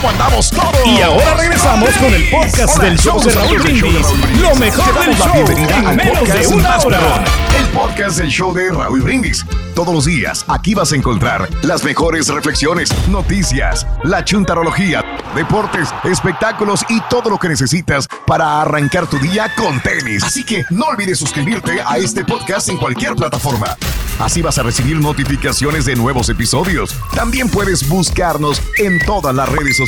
¿Cómo andamos todos? Y ahora regresamos con el podcast Hola, del show de Raúl Brindis. Lo mejor del show en menos de una hora. El podcast del show de Raúl Brindis. Todos los días aquí vas a encontrar las mejores reflexiones, noticias, la chuntarología, deportes, espectáculos y todo lo que necesitas para arrancar tu día con tenis. Así que no olvides suscribirte a este podcast en cualquier plataforma. Así vas a recibir notificaciones de nuevos episodios. También puedes buscarnos en todas las redes sociales.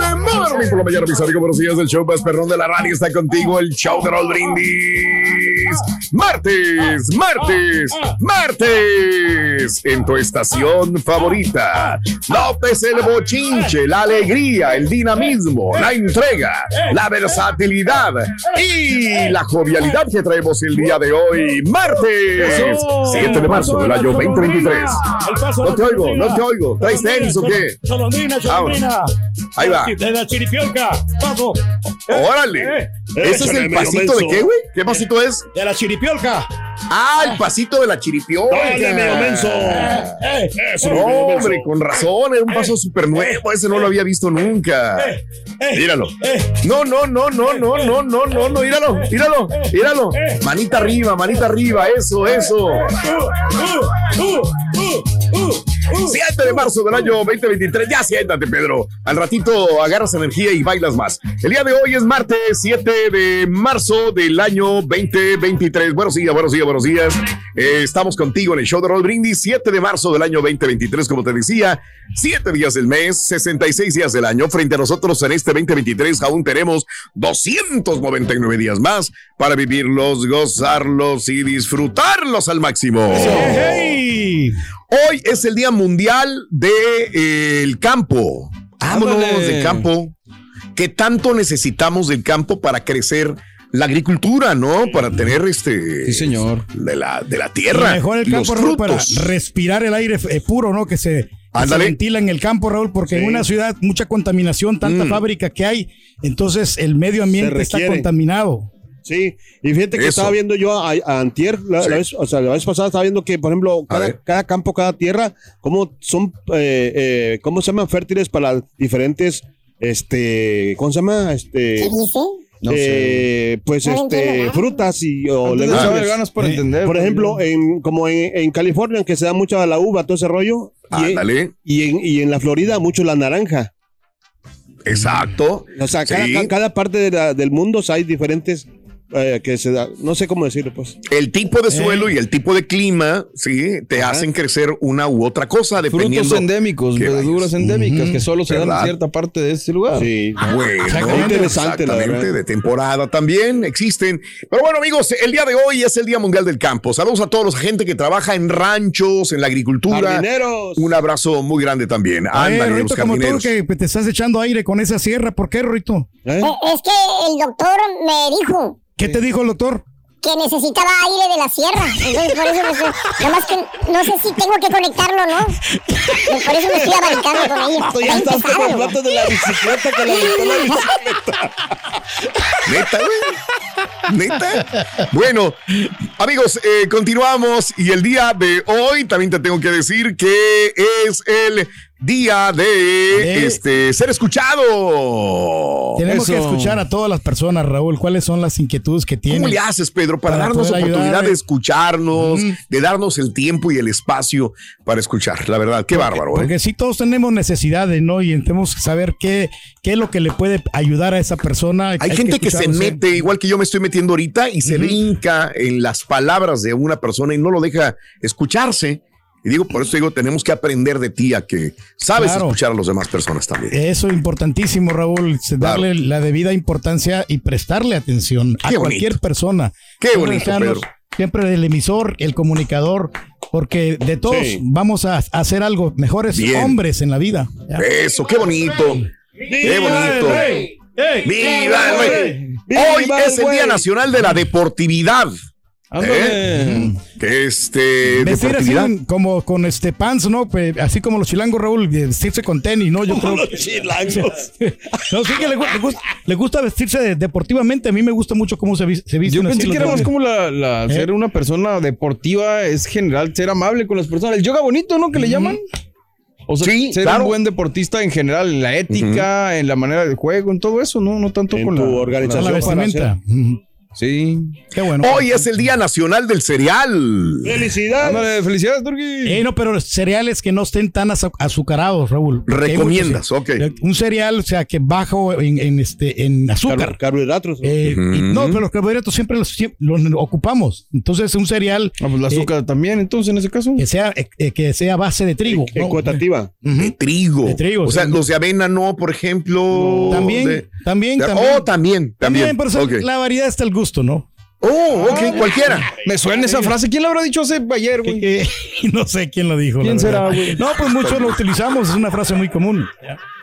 Morning por la mañana, mis amigos. Buenos días. El show más perrón de la radio está contigo. El show de Raúl Brindis. Martes, martes, martes. En tu estación favorita. López el bochinche, la alegría, el dinamismo, la entrega, la versatilidad y la jovialidad que traemos el día de hoy. Martes, 7 de marzo del año 2023. No te oigo, no te oigo. ¿Traes tenis o qué? Cholondrina. Ahí va. De la chiripiolca. Vamos. Órale. ¿Ese es el pasito de qué, güey? ¿Qué pasito es? De la chiripiolca. Ah, el pasito de la chiripiolca. Dale, medio menso. Eh, eso, No, medio menso. hombre, con razón, era un paso súper nuevo, ese no lo había visto nunca. Eh, eh, Míralo. eh. No, no, no, no, no, no, no, no, no, míralo, míralo, míralo. Manita arriba, manita arriba, eso, eso. Uh, uh, uh, uh, uh. 7 de marzo del año 2023. Ya siéntate, Pedro. Al ratito agarras energía y bailas más. El día de hoy es martes 7 de marzo del año 2023. Buenos días, buenos días, buenos días. Eh, estamos contigo en el show de Roll Brindis. 7 de marzo del año 2023, como te decía. 7 días del mes, 66 días del año. Frente a nosotros en este 2023 aún tenemos 299 días más para vivirlos, gozarlos y disfrutarlos al máximo. ¡Hey! Hoy es el Día Mundial del Campo. Vámonos Ándale. del campo. ¿Qué tanto necesitamos del campo para crecer la agricultura, no? Para tener este. Sí, señor. De la, de la Y tierra. mejor el campo, Raúl, para respirar el aire eh, puro, ¿no? Que se, que se ventila en el campo, Raúl, porque en una ciudad mucha contaminación, tanta Mm. fábrica que hay, entonces el medio ambiente está contaminado. Sí, y fíjate que Eso. estaba viendo yo a, a Antier, la, Sí. la vez, o sea, la vez pasada estaba viendo que, por ejemplo, cada, cada campo, cada tierra, cómo son, eh, eh, cómo se llaman fértiles para diferentes, este, ¿cómo se llama? Este, ¿Qué dice? No sé. eh, pues, No entiendo este, frutas y o legumbres. echarle ganas por Eh, entender. Por ejemplo, en, como en, en California, que se da mucho a la uva, todo ese rollo, y, Ándale. y, en, y en la Florida mucho la naranja. Exacto. O sea, cada, Sí. cada parte de la- del mundo o sea, hay diferentes eh, que se da, no sé cómo decirlo, pues. El tipo de suelo y el tipo de clima, sí, te hacen crecer una u otra cosa dependiendo. Frutos endémicos, verduras endémicas que solo se dan en cierta parte de este lugar. Sí. Bueno, Exactamente. Interesante, exactamente, de temporada también existen. Pero bueno, amigos, el día de hoy es el Día Mundial del Campo. Saludos a todos los gente que trabaja en ranchos, en la agricultura. Jardineros. Un abrazo muy grande también. Eh, Ándale, los Rito, como tú que te estás echando aire con esa sierra, ¿por qué, Rito? ¿Eh? Eh, es que el doctor me dijo ¿Qué te dijo el doctor? que necesitaba aire de la sierra. Entonces, por eso me estoy. Nomás que no sé si tengo que conectarlo, ¿no? Pues Por eso me estoy abanicando con ella. Tú ya estás con güey. platos de la bicicleta que le gritó la bicicleta. Neta, güey. Neta. Bueno, amigos, eh, continuamos. Y el día de hoy también te tengo que decir que es el día de De- este ser escuchado. Tenemos que escuchar a todas las personas, Raúl, cuáles son las inquietudes que tienen. ¿Cómo le haces, Pedro, para, Para darnos oportunidad ayudar, de eh. escucharnos, de darnos el tiempo y el espacio para escuchar? La verdad, qué bárbaro, ¿eh? Porque sí todos tenemos necesidades, ¿no? Y tenemos que saber qué, qué es lo que le puede ayudar a esa persona. Hay, gente que, se mete, igual que yo me estoy metiendo ahorita, y se brinca en las palabras de una persona y no lo deja escucharse. Y digo, por eso digo, tenemos que aprender de ti a que sabes Claro. escuchar a las demás personas también. Eso es importantísimo, Raúl, Claro. darle la debida importancia y prestarle atención a bonito. cualquier persona. Qué bonito, Pedro. Siempre el emisor, el comunicador, porque de todos Sí. vamos a, hacer algo, mejores Bien. hombres en la vida. ¿ya? Eso, qué bonito. Qué bonito. ¡Viva el Hoy es el! Día Nacional de la Deportividad. Ándale. Que este. Vestir así como con este pants, ¿no? Pues, así como los chilangos, Raúl, vestirse con tenis, ¿no? Yo creo Los chilangos. No, sí que le, gu- le gusta, le gusta vestirse de- deportivamente. A mí me gusta mucho cómo se, se visten Yo pensé que era más como la, la- ¿Eh? ser una persona deportiva es general, ser amable con las personas. El yoga bonito, ¿no? Que le llaman. O sea, Sí, ser claro. un buen deportista en general, en la ética, en la manera de juego, en todo eso, ¿no? No tanto En con tu la organización. la vestimenta. Sí. Qué bueno. Hoy es el Día Nacional del Cereal. ¡Felicidades! Ándale, felicidades, Turki. Eh, no, pero cereales que no estén tan azu- azucarados, Raúl. Recomiendas, ok. eh, Un cereal, o sea, que bajo en, en este, en azúcar. Car- carbohidratos. ¿no? Eh, y no, pero los carbohidratos siempre los, siempre los ocupamos. Entonces, un cereal Ah, pues el eh, azúcar también, entonces, en ese caso. que sea eh, que sea base de trigo. ¿no? Ecuatativa. Ujú. De trigo. De trigo, O sea, sí. los de avena no, por ejemplo. También, de- también, de- también. Oh, también, también. También, pero o sea, Ok. la variedad está al gusto, ¿no? Oh, ok, cualquiera. Me suena esa frase. ¿Quién la habrá dicho hace ayer, güey? Eh, no sé quién lo dijo. la ¿Quién será, verdad. güey? No, pues muchos lo utilizamos, es una frase muy común.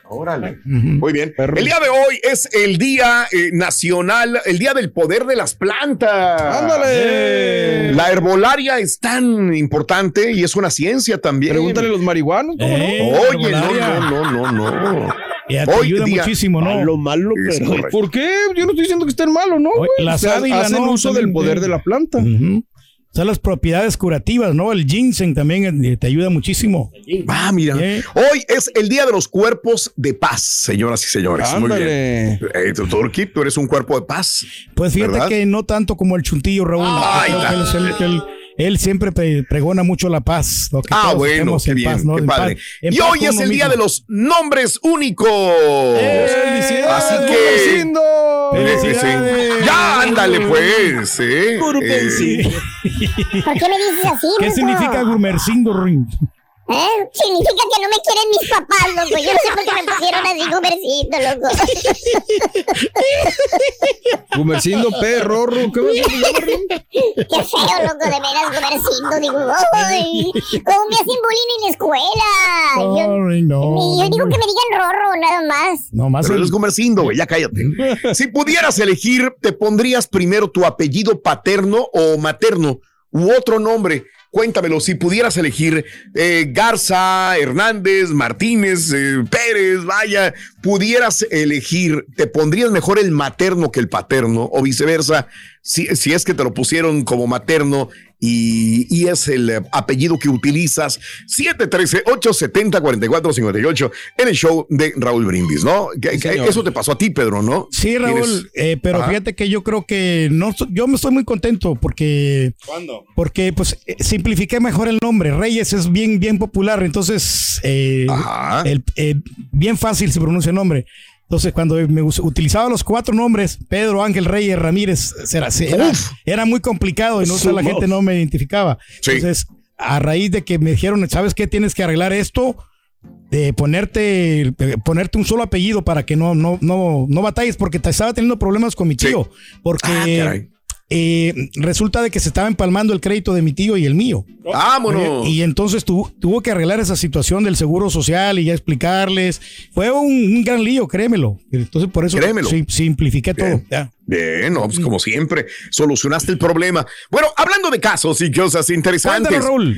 Órale. Muy bien. El día de hoy es el Día eh, Nacional, el Día del Poder de las Plantas. ¡Ándale! La herbolaria es tan importante y es una ciencia también. Pregúntale a los marihuanos, ¿cómo Eh, no? Oye, no, herbolaria. no, no, no, no. Ya te Hoy ayuda día- muchísimo, ¿no? Malo, malo, Es pero. ¿Por qué? Yo no estoy diciendo que estén malo, ¿no, güey? la O sea, hacen ¿no? uso del poder de la planta. Ujú. O sea, las propiedades curativas, ¿no? El ginseng también eh, te ayuda muchísimo. Ah, mira. Eh. Hoy es el Día de los Cuerpos de Paz, señoras y señores. Muy bien. Ándale. Eh, doctor Kip, tú eres un cuerpo de paz. Pues fíjate ¿Verdad? que no tanto como el chuntillo, Raúl. Es el- él- siempre pre- pregona mucho la paz. Que Ah, bueno, qué en bien, paz, ¿no? qué En padre. paz- en y paz hoy es el Día de los nombres únicos. ¡Felicidades! Así que- Gumercindo! ¡Felicidades! Ya, ándale pues. ¿eh? Eh. ¿Por qué me dices así, ¿Qué significa Gumercindo Ring? ¿Eh? Significa que no me quieren mis papás, loco. Yo no sé por qué me pusieron así, Gumercito, loco. Gumercindo, P, Rorro, ¿qué? Qué feo, loco, de veras, Gumercito. Digo, ¡ay! ¿Cómo me hacen bullying en la escuela? Yo, Sorry, no. yo digo que me digan Rorro, nada más. No, más Pero eres Gumercindo, güey, ya cállate. Si pudieras elegir, ¿te pondrías primero tu apellido paterno o materno u otro nombre? Cuéntamelo, si pudieras elegir eh, Garza, Hernández, Martínez, eh, Pérez, vaya, pudieras elegir, ¿te pondrías mejor el materno que el paterno o viceversa? Si, si es que te lo pusieron como materno y, y es el eh, apellido que utilizas, 713-870-4458 en el show de Raúl Brindis, ¿no? Que- que eso te pasó a ti, Pedro, ¿no? Sí, Raúl, eh, pero Ajá. fíjate que yo creo que no, yo me estoy muy contento porque, ¿Cuándo? porque pues eh, simplifiqué mejor el nombre. Reyes es bien, bien popular, entonces eh, Ajá. el- eh, bien fácil se pronuncia el nombre. Entonces, cuando me utilizaba los cuatro nombres, Pedro, Ángel, Reyes, Ramírez, era, era, era muy complicado y no la gente no me identificaba. Sí. Entonces, a raíz de que me dijeron, ¿sabes qué? Tienes que arreglar esto, de ponerte, ponerte un solo apellido para que no, no, no, no batalles, porque te estaba teniendo problemas con mi Sí. tío. Porque Ah. Eh, resulta de que se estaba empalmando el crédito de mi tío y el mío. Vámonos. Y entonces tu- tuvo que arreglar esa situación del seguro social y ya explicarles. Fue un, un gran lío, créemelo. Entonces por eso Créemelo. sim- simplifiqué todo. Ya. Bien, no, pues como siempre, solucionaste el problema. Bueno, hablando de casos y cosas interesantes. Cuéntanos, Raúl.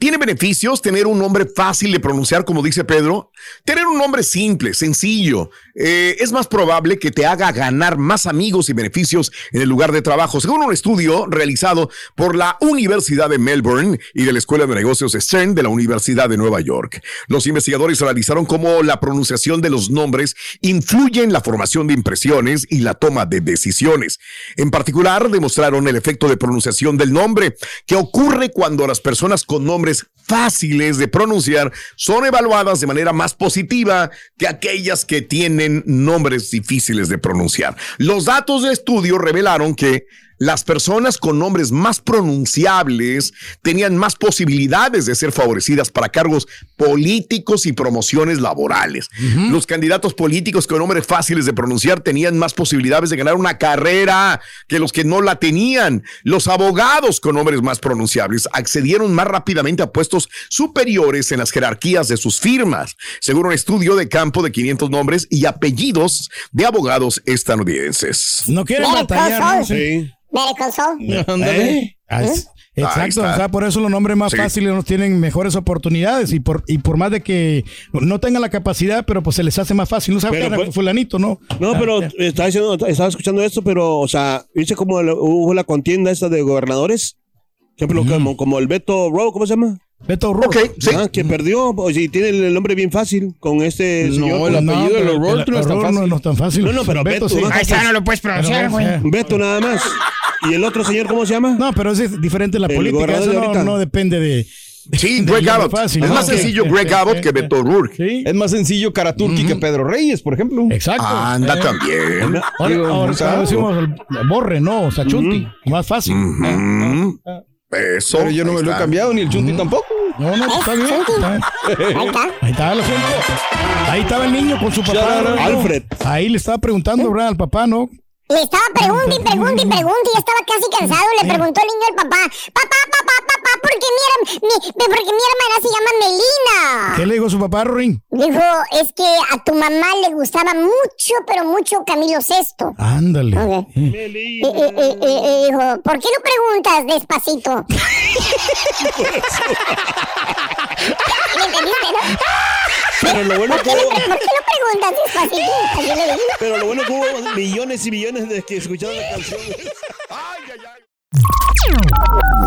¿Tiene beneficios tener un nombre fácil de pronunciar, como dice Pedro? Tener un nombre simple, sencillo, eh, es más probable que te haga ganar más amigos y beneficios en el lugar de trabajo. Según un estudio realizado por la Universidad de Melbourne y de la Escuela de Negocios Stern de la Universidad de Nueva York, los investigadores analizaron cómo la pronunciación de los nombres influye en la formación de impresiones y la toma de decisiones. En particular, demostraron el efecto de pronunciación del nombre, que ocurre cuando las personas con nombres fáciles de pronunciar son evaluadas de manera más positiva que aquellas que tienen nombres difíciles de pronunciar. Los datos de estudio revelaron que las personas con nombres más pronunciables tenían más posibilidades de ser favorecidas para cargos políticos y promociones laborales. Los candidatos políticos con nombres fáciles de pronunciar tenían más posibilidades de ganar una carrera que los que no la tenían. Los abogados con nombres más pronunciables accedieron más rápidamente a puestos superiores en las jerarquías de sus firmas, según un estudio de campo de 500 nombres y apellidos de abogados estadounidenses. No quieren batallar. ¿no? Sí. Better Call Saul. ¿Eh? Es- Ahí Exacto, o sea, por eso los nombres más Sí. fáciles nos tienen mejores oportunidades y por y por más de que no tengan la capacidad, pero pues se les hace más fácil. No sabe Pero que era fue- fulanito, ¿no? No, Ah, pero ya. estaba, diciendo, estaba escuchando esto, pero, o sea, dice como hubo la contienda esta de gobernadores. Por ejemplo, como, como el Beto Rowe, ¿cómo se llama? Beto O'Rourke. Ok, sí. Ah, que perdió, pues, y tiene el nombre bien fácil con este No, señor. el apellido de O'Rourke no es tan fácil. No, no es tan fácil. No, no, pero Beto, sí. ¿no? Ahí está, no lo puedes pronunciar, güey. Beto nada más. ¿Y el otro señor cómo se llama? No, pero es diferente la El política. Eso de no, no depende de. Sí, Greg Abbott. fácil, es ¿no? más Sí. sencillo Greg Abbott que Beto O'Rourke. Sí, Es más sencillo Karaturki que Pedro Reyes, por ejemplo. exacto. Anda Eh, también. Ahora, decimos el borre, no, o sea, chunti. Más fácil. Ujú. Eso. Pero yo no me lo he está. cambiado, ni el Chunti tampoco. No, no, está bien. está bien. Ahí está. Ahí estaba el asunto. Ahí estaba el niño con su papá. Alfred. Ahí le estaba preguntando, ¿verdad? Al papá, ¿no? Le estaba preguntando y preguntando y preguntando y estaba casi cansado. Le preguntó el niño al papá, papá, papá, papá, ¿por qué mi, mi- porque mi hermana se llama Melina? ¿Qué le dijo su papá, Rorín? Dijo, es que a tu mamá le gustaba mucho, pero mucho Camilo VI. Ándale. Ok. Eh, Y, y- y- y- y dijo, ¿por qué no preguntas despacito? ¿Me entendiste, no? Pero lo bueno ¿Por que hubo, ¿Por qué no preguntas despacito? Pero lo bueno que hubo millones y millones de que escucharon la canción.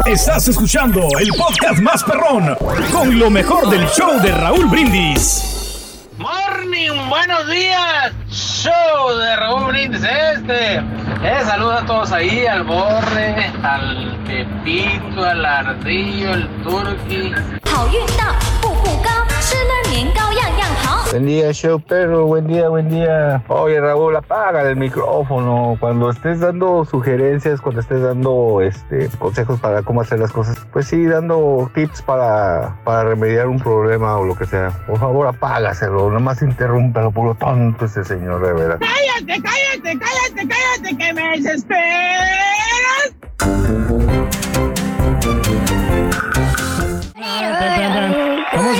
Estás escuchando el podcast más perrón con lo mejor del show de Raúl Brindis. Morning, buenos días. Show de Raúl Brindis este. Eh, saludos a todos ahí, al Borre, al Pepito, al Ardillo, al Turqui. 好运到，步步高，吃了年糕样样好。 Buen día, show perro, buen día, buen día. Oye, Raúl, apaga el micrófono. Cuando estés dando sugerencias, cuando estés dando este, consejos para cómo hacer las cosas, pues sí, dando tips para, para remediar un problema o lo que sea. Por favor, apágaselo, nomás interrúmpelo, puro tonto ese señor, de verdad. Cállate, cállate, cállate, cállate, que me desesperas.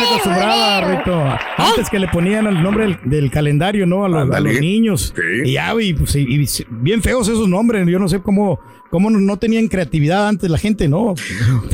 ¿Cómo se acostumbraba, Rito? Antes que le ponían el nombre del, del calendario, ¿no? A los, a los niños. Sí. Y ya, y, pues, y- y bien feos esos nombres. Yo no sé cómo, cómo no- no tenían creatividad antes la gente, ¿no?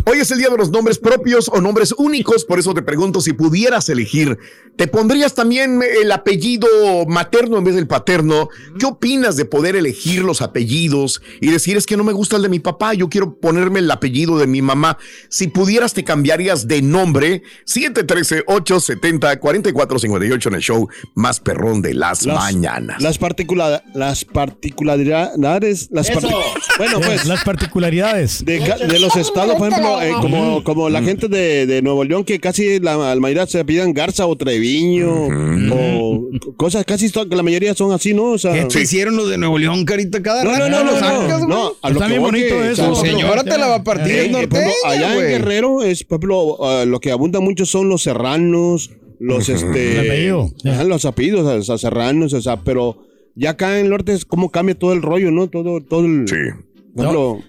Hoy es el día de los nombres propios o nombres únicos, por eso te pregunto si pudieras elegir, ¿te pondrías también el apellido materno en vez del paterno? ¿Qué opinas de poder elegir los apellidos y decir es que no me gusta el de mi papá, yo quiero ponerme el apellido de mi mamá? Si pudieras te cambiarías de nombre 713-870-4458 en el show más perrón de las, mañanas. Las, particula- las particularidades. Las bueno, pues. Las particularidades. De, de los estados, por ejemplo, eh, como, como la gente de, de Nuevo León, que casi la, la mayoría se pidan Garza o Treviño, o cosas casi la mayoría son así, ¿no? O sea, ¿Qué te hicieron los de Nuevo León, carita? Cada no, no, rato no, no, no, sacas, no, güey. a lo Está que bien bonito que- eso. o sea, señora te la va a partir eh, el por ejemplo, norteño, allá en güey. Guerrero es, por ejemplo, ah, lo que abunda mucho son los serranos, los este, los apellidos, o sea, serranos, o sea, pero ya acá en el norte es como cambia todo el rollo, ¿no? Todo, todo el, Sí. Por ejemplo,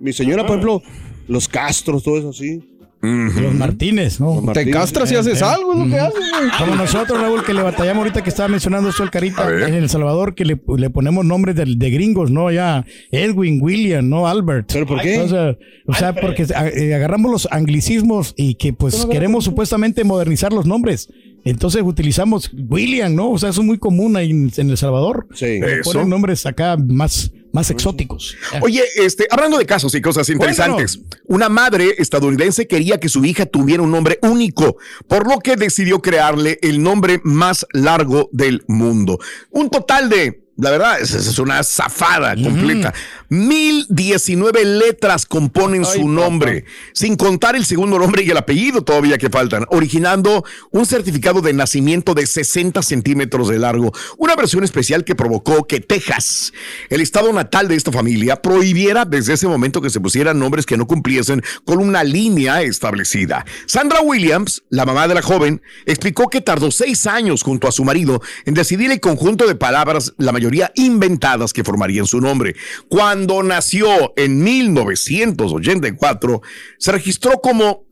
mi señora, por ejemplo, los Castros, todo eso así. Los Martínez, ¿no? Los Te Martínez. castras y haces algo, es lo que haces, güey. Como nosotros, Raúl, que le batallamos ahorita que estaba mencionando eso el Carita en El Salvador, que le, le ponemos nombres de, de gringos, ¿no? Ya Edwin, William, ¿no? Albert. ¿Pero por qué? O sea, o sea, porque eh, agarramos los anglicismos y que pues queremos supuestamente modernizar los nombres. Entonces utilizamos William, ¿no? O sea, eso es muy común ahí en, en El Salvador. Sí. Ponen nombres acá más, más exóticos. Oye, este, hablando de casos y cosas interesantes, una madre estadounidense quería que su hija tuviera un nombre único, por lo que decidió crearle el nombre más largo del mundo. Un total de, la verdad, es, es una zafada completa. Mil diecinueve letras componen su nombre, sin contar el segundo nombre y el apellido todavía que faltan, originando un certificado de nacimiento de 60 centímetros de largo, una versión especial que provocó que Texas, el estado natal de esta familia, prohibiera desde ese momento que se pusieran nombres que no cumpliesen con una línea establecida. Sandra Williams, la mamá de la joven, explicó que tardó seis años junto a su marido en decidir el conjunto de palabras, la mayoría inventadas, que formarían su nombre. Cuando nació en 1984, se registró como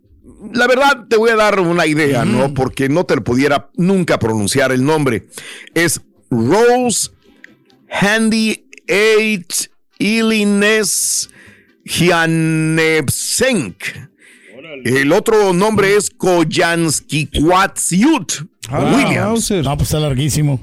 la verdad, te voy a dar una idea, ¿no? Porque no te lo pudiera nunca pronunciar el nombre. Es Rose Handy H. Ilines Jianevsenk. El otro nombre es Koyansky Kwatsiut Williams. No, pues está larguísimo.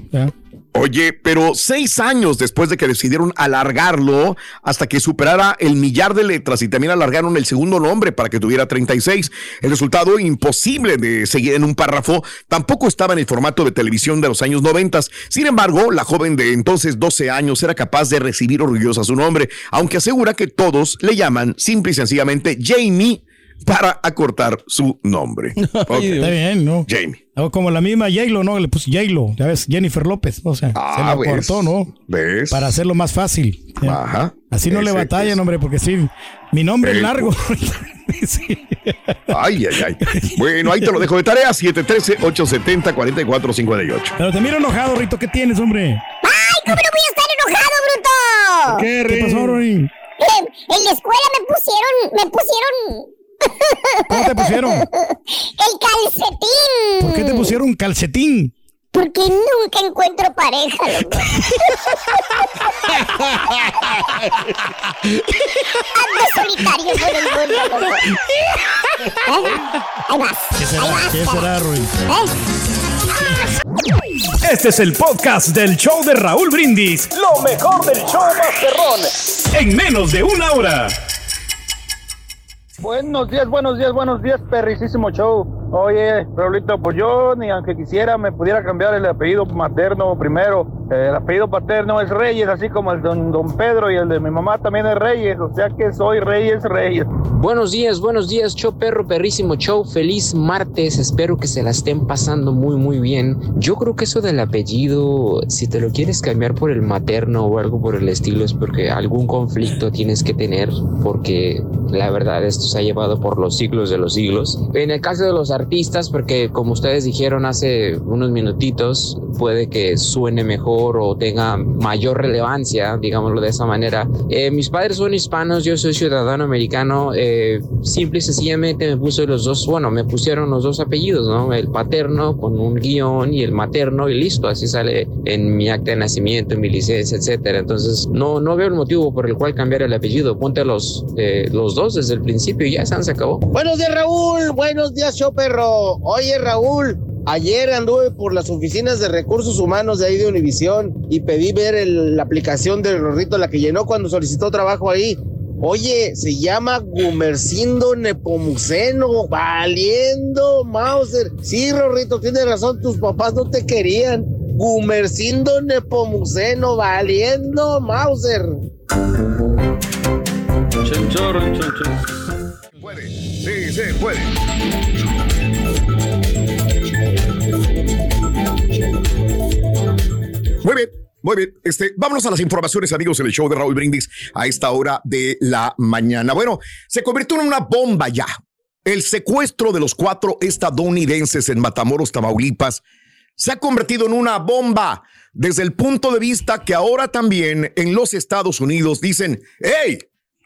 Oye, pero seis años después de que decidieron alargarlo hasta que superara el millar de letras y también alargaron el segundo nombre para que tuviera 36, el resultado imposible de seguir en un párrafo tampoco estaba en el formato de televisión de los años 90. Sin embargo, la joven de entonces 12 años era capaz de recibir orgullosa su nombre, aunque asegura que todos le llaman simple y sencillamente Jamie para acortar su nombre. Ok. Está bien, ¿no? Jamie. O como la misma J-Lo, ¿no? Le puse J-Lo, ya ves, Jennifer López. O sea, Ah, se la ¿ves? cortó, ¿no? ¿Ves? Para hacerlo más fácil. Ya. Ajá. Así no le batallan, hombre, porque sí, mi nombre es largo. Ay, ay, ay. Bueno, ahí te lo dejo de tarea. 713-870-4458. Pero te miro enojado, Rito, ¿qué tienes, hombre? ¡Ay, cómo no voy a estar enojado, bruto! ¿Qué, ¿Qué pasó, Rory? En la escuela me pusieron, me pusieron... ¿Cómo te pusieron? El calcetín. ¿Por qué te pusieron calcetín? Porque nunca encuentro pareja, loco. Ando solitario por el mundo, loco. ¿Eh? Ahí vas. ¿Qué Ahí será? vas. ¿Qué será, Rory? ¿Eh? Este es el podcast del show de Raúl Brindis. Lo mejor del show Masterrón. En menos de una hora. Buenos días, buenos días, buenos días, perricísimo show. Oye, Raulito, pues yo ni aunque quisiera me pudiera cambiar el apellido materno primero. Eh, El apellido paterno es Reyes, así como el don, don Pedro y el de mi mamá también es Reyes, o sea que soy Reyes Reyes. Buenos días, buenos días, show perro, perrísimo show. Feliz martes, espero que se la estén pasando muy, muy bien. Yo creo que eso del apellido, si te lo quieres cambiar por el materno o algo por el estilo, es porque algún conflicto tienes que tener, porque la verdad esto se ha llevado por los siglos de los siglos. En el caso de los artistas, porque como ustedes dijeron hace unos minutitos, puede que suene mejor o tenga mayor relevancia, digámoslo de esa manera. Eh, mis padres son hispanos, yo soy ciudadano americano. eh, simple y sencillamente me puse los dos, bueno, me pusieron los dos apellidos, ¿no? El paterno con un guion y el materno y listo, así sale en mi acta de nacimiento, en mi licencia, etcétera. Entonces, no, no veo el motivo por el cual cambiar el apellido. Ponte los, eh, los dos desde el principio y ya se acabó. Buenos días, Raúl. Buenos días, show perro. Oye, Raúl. Ayer anduve por las oficinas de recursos humanos de ahí de Univisión y pedí ver el- la aplicación del Rorrito, la que llenó cuando solicitó trabajo ahí. Oye, se llama Gumercindo Nepomuceno, valiendo Mauser. Sí, Rorrito, tienes razón, tus papás no te querían. Gumercindo Nepomuceno, valiendo Mauser. Puede, sí, sí, puede. Muy bien, muy bien. Este, vámonos a las informaciones, amigos, en el show de Raúl Brindis a esta hora de la mañana. Bueno, se convirtió en una bomba ya. El secuestro de los cuatro estadounidenses en Matamoros, Tamaulipas, se ha convertido en una bomba desde el punto de vista que ahora también en los Estados Unidos dicen, hey,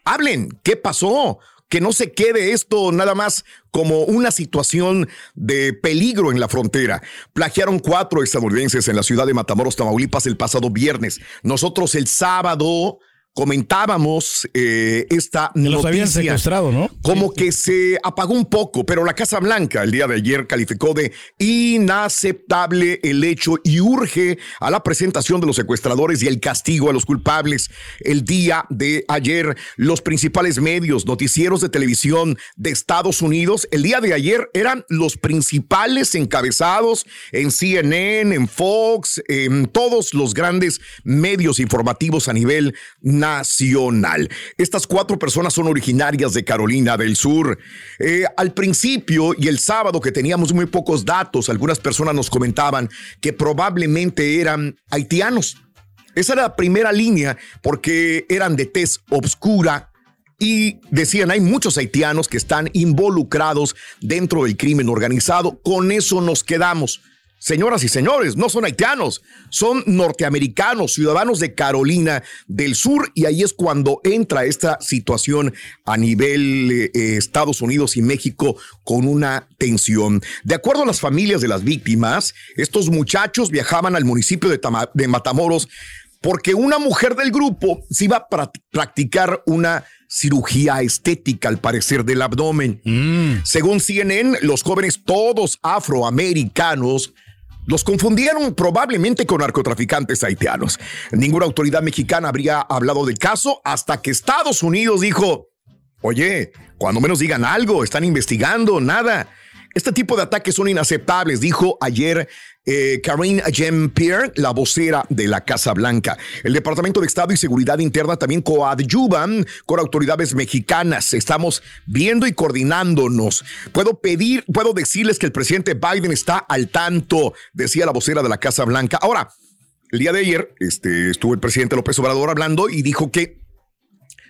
hablen, ¿qué pasó? Que no se quede esto nada más como una situación de peligro en la frontera. Plagiaron cuatro estadounidenses en la ciudad de Matamoros, Tamaulipas, el pasado viernes. Nosotros el sábado comentábamos eh, esta Que los habían noticia secuestrado, ¿no? como que se apagó un poco, pero la Casa Blanca el día de ayer calificó de inaceptable el hecho y urge a la presentación de los secuestradores y el castigo a los culpables. El día de ayer, los principales medios, noticieros de televisión de Estados Unidos, el día de ayer eran los principales encabezados en CNN, en Fox, en todos los grandes medios informativos a nivel nacional. Estas cuatro personas son originarias de Carolina del Sur. Eh, al principio y el sábado que teníamos muy pocos datos, algunas personas nos comentaban que probablemente eran haitianos. Esa era la primera línea porque eran de tez obscura y decían, hay muchos haitianos que están involucrados dentro del crimen organizado. Con eso nos quedamos. Señoras y señores, no son haitianos, son norteamericanos, ciudadanos de Carolina del Sur, y ahí es cuando entra esta situación a nivel eh, eh, Estados Unidos y México con una tensión. De acuerdo a las familias de las víctimas, estos muchachos viajaban al municipio de, Tama- de Matamoros porque una mujer del grupo se iba a pra- practicar una cirugía estética, al parecer, del abdomen. Según CNN, los jóvenes, todos afroamericanos, los confundieron probablemente con narcotraficantes haitianos. Ninguna autoridad mexicana habría hablado del caso hasta que Estados Unidos dijo, oye, cuando menos digan algo, están investigando, nada. Este tipo de ataques son inaceptables, dijo ayer eh, Karine Jean-Pierre, la vocera de la Casa Blanca. El Departamento de Estado y Seguridad Interna también coadyuvan con autoridades mexicanas. Estamos viendo y coordinándonos. Puedo pedir, puedo decirles que el presidente Biden está al tanto, decía la vocera de la Casa Blanca. Ahora, el día de ayer este, estuvo el presidente López Obrador hablando y dijo que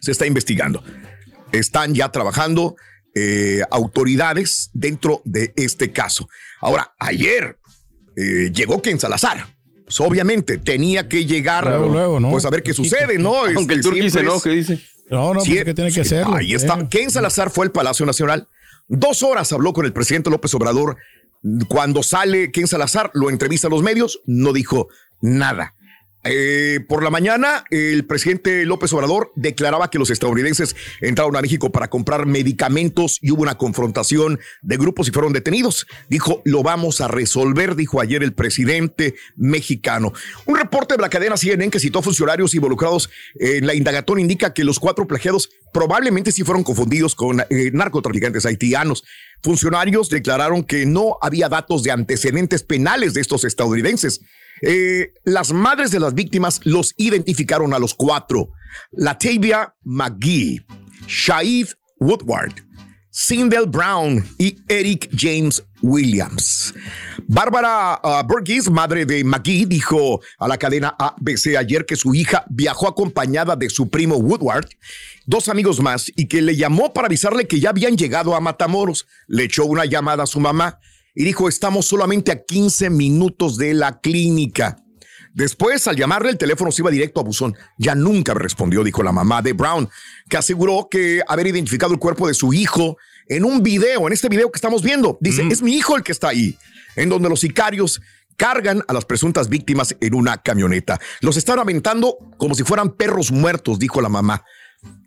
se está investigando. Están ya trabajando eh, autoridades dentro de este caso. Ahora, ayer eh, llegó Ken Salazar. Pues, obviamente tenía que llegar, Luego, luego, ¿no? pues a ver qué sucede, ¿no? Aunque el Este, turqui se enoje, dice. No, no, Sí, pues tiene que sí, hacerlo. Ahí está. Eh. Ken Salazar fue al Palacio Nacional. Dos horas habló con el presidente López Obrador. Cuando sale Ken Salazar, lo entrevista a los medios, no dijo nada. Eh, por la mañana, el presidente López Obrador declaraba que los estadounidenses entraron a México para comprar medicamentos y hubo una confrontación de grupos y fueron detenidos. Dijo, lo vamos a resolver, dijo ayer el presidente mexicano. Un reporte de la cadena CNN que citó funcionarios involucrados en la indagatoria indica que los cuatro plagiados probablemente sí fueron confundidos con eh, narcotraficantes haitianos. Funcionarios declararon que no había datos de antecedentes penales de estos estadounidenses. Eh, las madres de las víctimas los identificaron a los cuatro. Latavia McGee, Shaid Woodward, Sindel Brown y Eric James Williams. Bárbara uh, Burgess, madre de McGee, dijo a la cadena ABC ayer que su hija viajó acompañada de su primo Woodward, dos amigos más, y que le llamó para avisarle que ya habían llegado a Matamoros. Le echó una llamada a su mamá y dijo, estamos solamente a 15 minutos de la clínica. Después, al llamarle, el teléfono se iba directo a buzón. Ya nunca respondió, dijo la mamá de Brown, que aseguró que haber identificado el cuerpo de su hijo en un video, en este video que estamos viendo. Dice, es mi hijo el que está ahí, en donde los sicarios cargan a las presuntas víctimas en una camioneta. Los están aventando como si fueran perros muertos, dijo la mamá.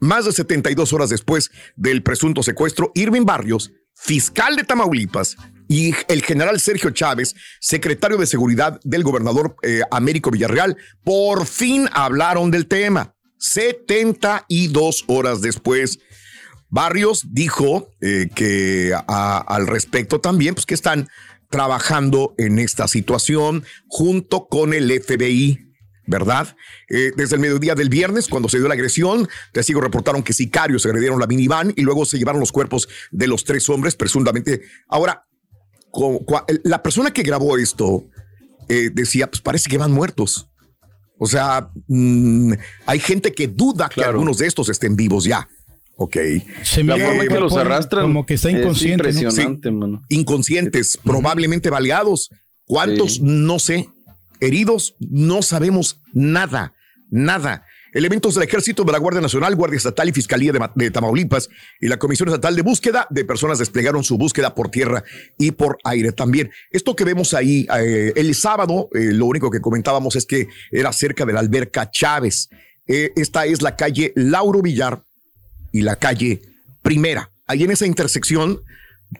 Más de 72 horas después del presunto secuestro, Irving Barrios, fiscal de Tamaulipas, y el general Sergio Chávez, secretario de Seguridad del gobernador eh, Américo Villarreal, por fin hablaron del tema. 72 horas después. Barrios dijo eh, que al respecto también, pues que están trabajando en esta situación junto con el FBI. ¿Verdad? Eh, desde el mediodía del viernes, cuando se dio la agresión, testigos reportaron que sicarios agredieron la minivan y luego se llevaron los cuerpos de los tres hombres, presuntamente. Ahora, la persona que grabó esto eh, decía, pues parece que van muertos. O sea, mm, hay gente que duda que algunos de estos estén vivos ya. Ok. Se La forma en que los como- arrastran Como que está es inconsciente. ¿no? impresionante, mano. Inconscientes, probablemente baleados. ¿Cuántos? No sé. Heridos, no sabemos nada, nada. Elementos del Ejército, de la Guardia Nacional, Guardia Estatal y Fiscalía de, Ma- de Tamaulipas y la Comisión Estatal de Búsqueda de Personas desplegaron su búsqueda por tierra y por aire también. Esto que vemos ahí eh, el sábado, eh, lo único que comentábamos es que era cerca de la alberca Chávez. Eh, esta es la calle Lauro Villar y la calle Primera. Ahí en esa intersección,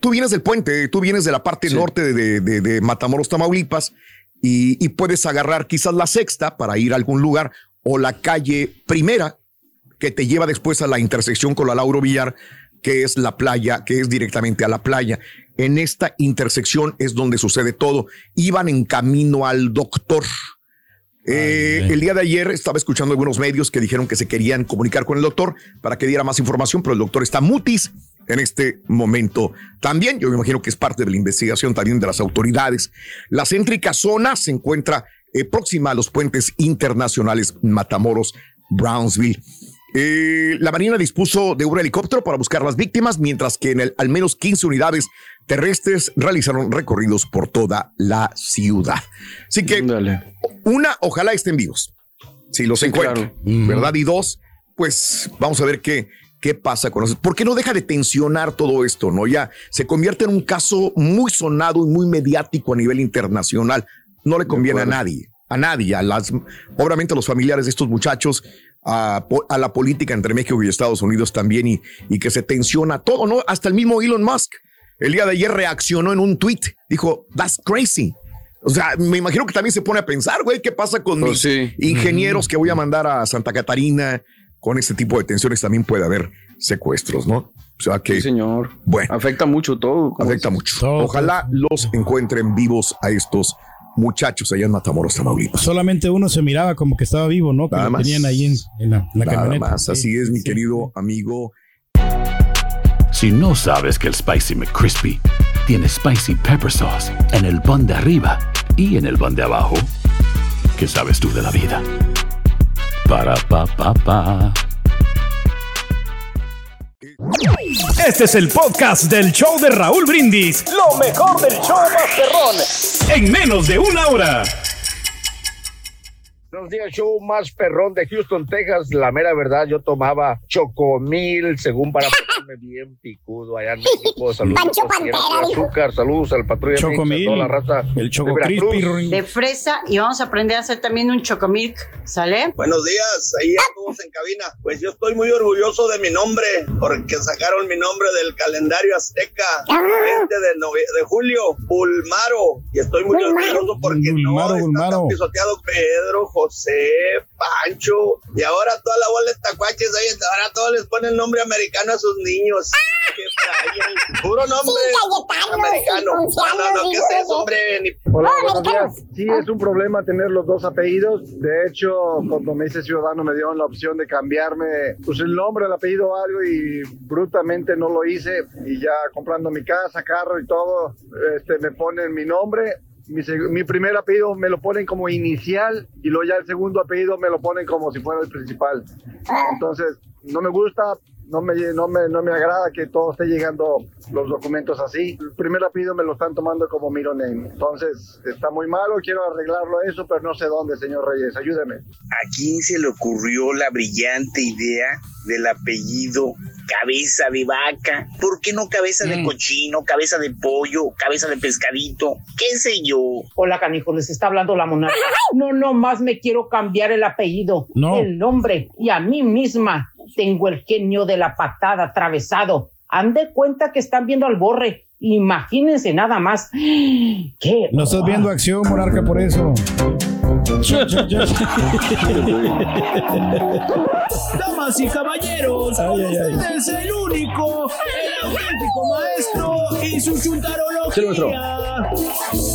tú vienes del puente, tú vienes de la parte norte de, de- de- de Matamoros, Tamaulipas, y, y puedes agarrar quizás la sexta para ir a algún lugar o la calle Primera, que te lleva después a la intersección con la Lauro Villar, que es la playa, que es directamente a la playa. En esta intersección es donde sucede todo. Iban en camino al doctor. Eh, el día de ayer estaba escuchando algunos medios que dijeron que se querían comunicar con el doctor para que diera más información, pero el doctor está mutis en este momento. También, yo me imagino que es parte de la investigación también de las autoridades. La céntrica zona se encuentra eh, próxima a los puentes internacionales Matamoros, Brownsville. Eh, la Marina dispuso de un helicóptero para buscar las víctimas, mientras que en el, al menos 15 unidades terrestres realizaron recorridos por toda la ciudad. Así que, una, ojalá estén vivos, si los encuentran, ¿verdad? Y dos, pues vamos a ver qué, qué pasa con eso. Porque no deja de tensionar todo esto, ¿no? Ya se convierte en un caso muy sonado y muy mediático a nivel internacional. No le conviene a nadie, a nadie, a las, obviamente a los familiares de estos muchachos, a, la política entre México y Estados Unidos también y, y que se tensiona todo, ¿no? Hasta el mismo Elon Musk el día de ayer reaccionó en un tweet, dijo, that's crazy. O sea, me imagino que también se pone a pensar, güey, ¿qué pasa con mis ingenieros que voy a mandar a Santa Catarina? Con este tipo de tensiones también puede haber secuestros, ¿no? O sea que. señor. Bueno. Afecta mucho todo. Afecta mucho. Ojalá los encuentren vivos a estos muchachos allá en Matamoros, Tamaulipas. Solamente uno se miraba como que estaba vivo, ¿no? Que Nada lo más. tenían ahí en, en la, en la Nada camioneta. más. Así es, mi querido amigo. Si no sabes que el Spicy McCrispy tiene Spicy Pepper Sauce en el pan de arriba y en el pan de abajo, ¿qué sabes tú de la vida? Para, pa, pa, pa. Este es el podcast del show de Raúl Brindis. Lo mejor del show Masterrón. En menos de una hora. Buenos días, show más perrón de Houston, Texas. La mera verdad, yo tomaba chocomil según para bien picudo allá en México. Saludos Pancho Pantera, azúcar, saludos al a Chocomil. toda la raza. El Choco de Veracruz. Crispy. de fresa y vamos a aprender a hacer también un chocomilk, ¿sale? Buenos días, ahí a todos en cabina. Pues yo estoy muy orgulloso de mi nombre, porque sacaron mi nombre del calendario azteca, 20 de, nove- de julio, Pulmaro. Y estoy muy orgulloso porque Bulmaro, no Bulmaro. está pisoteado Pedro, José, Pancho. Y ahora toda la bola de tacuaches, ahí, ahora todos les ponen nombre americano a sus niños. Que vayan. Puro nombre americano. No, no, no, ¿qué es eso, hombre? Ni Hola, buenos días. Sí, es un problema tener los dos apellidos. De hecho, cuando me hice ciudadano me dieron la opción de cambiarme pues el nombre, el apellido o algo y brutamente no lo hice. Y ya comprando mi casa, carro y todo, este, me ponen mi nombre. Mi, mi primer apellido me lo ponen como inicial y luego ya el segundo apellido me lo ponen como si fuera el principal. Entonces, no me gusta, no me, no me, no me agrada que todo esté llegando los documentos así. El primer apellido me lo están tomando como middle name. Entonces, está muy malo, quiero arreglarlo eso, pero no sé dónde, señor Reyes. Ayúdeme. ¿A quién se le ocurrió la brillante idea del apellido cabeza de vaca? ¿Por qué no cabeza de cochino, cabeza de pollo, cabeza de pescadito? ¿Qué sé yo? Hola, canijo, les está hablando la monarca. No, no más me quiero cambiar el apellido, No. el nombre y a mí misma. Tengo el genio de la patada atravesado. Han de cuenta que están viendo al borre. Imagínense nada más. ¿Qué? No estás viendo acción, monarca, por eso. Damas y caballeros, con ustedes el único, el auténtico maestro y su chuntarología.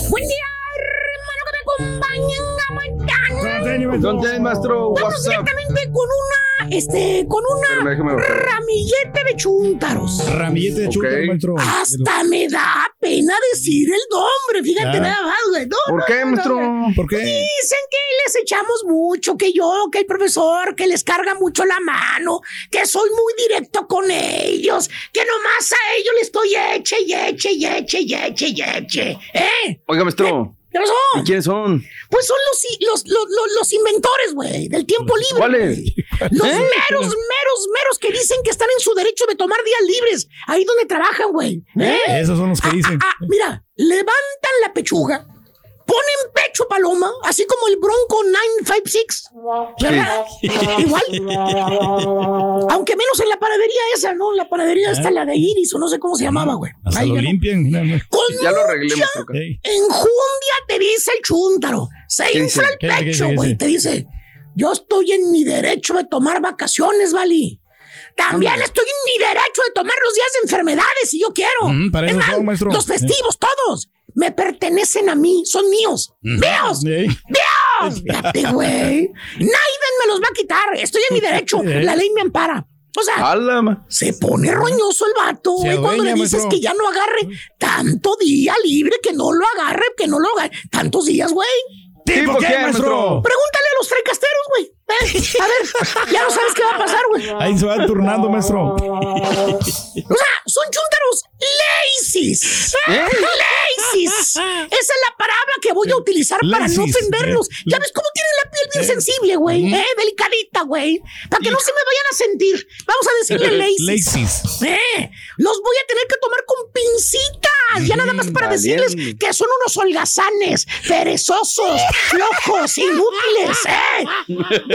Buen día, hermano que me acompañan a ¿Dónde, maestro? Vamos WhatsApp. directamente con una, este, con una ramillete de chúntaros. Ramillete de chúntaro, Ok. maestro. Hasta me da pena decir el nombre, fíjate nada más, güey. No, ¿Por no, qué, maestro? no. ¿Por qué? Dicen que les echamos mucho, que yo, que el profesor, que les carga mucho la mano, que soy muy directo con ellos, que nomás a ellos les estoy eche y eche y eche y eche y eche. ¿Eh? Oiga, maestro. ¿Qué pasó? ¿Y quiénes son? Pues son los, los, los, los, los inventores, güey, del tiempo libre. ¿Cuáles? Los ¿Eh? meros, meros, meros que dicen que están en su derecho de tomar días libres, ahí donde trabajan, güey. ¿Eh? Esos son los que dicen. Ah, mira, levantan la pechuga, ponen pecho paloma, así como el Bronco 956. ¿verdad? Igual. Aunque menos en la panadería esa, ¿no? La panadería esta, la de Iris, o no sé cómo se llamaba, güey. Hasta Ahí, lo ¿no? limpian. mira. Con Ya lo. Ey. enjundia te dice el chúntaro. Se ¿Qué infla el ¿Qué dice? ¿Qué pecho, güey. Te dice, yo estoy en mi derecho de tomar vacaciones, Vali. También estoy en mi derecho de tomar los días de enfermedades si yo quiero. Mm, para Es eso más, son, maestro. Los festivos, todos. Me pertenecen a mí, son míos. ¡Míos! ¡Míos! Fíjate, güey. Nadie me los va a quitar. Estoy en mi derecho. La ley me ampara. O sea, se pone roñoso el vato, güey, cuando le dices maestro. que ya no agarre tanto día libre, que no lo agarre, que no lo agarre. Tantos días, güey. ¿Tipo qué, maestro? Pregúntale a los frecasteros, güey. Eh, A ver, ya no sabes qué va a pasar, güey. Ahí se van turnando, maestro. O sea, son chúntaros lazies. ¿Eh? Lazies. Esa es la palabra que voy a utilizar para no ofenderlos. Ya ves cómo tienen la piel bien sensible, güey. Eh, delicadita, güey. Para que no se me vayan a sentir. Vamos a decirle lazies. Lazies. Eh, los voy a tener que tomar con pincitas. Ya nada más para decirles que son unos holgazanes, perezosos, flojos, inútiles. Eh.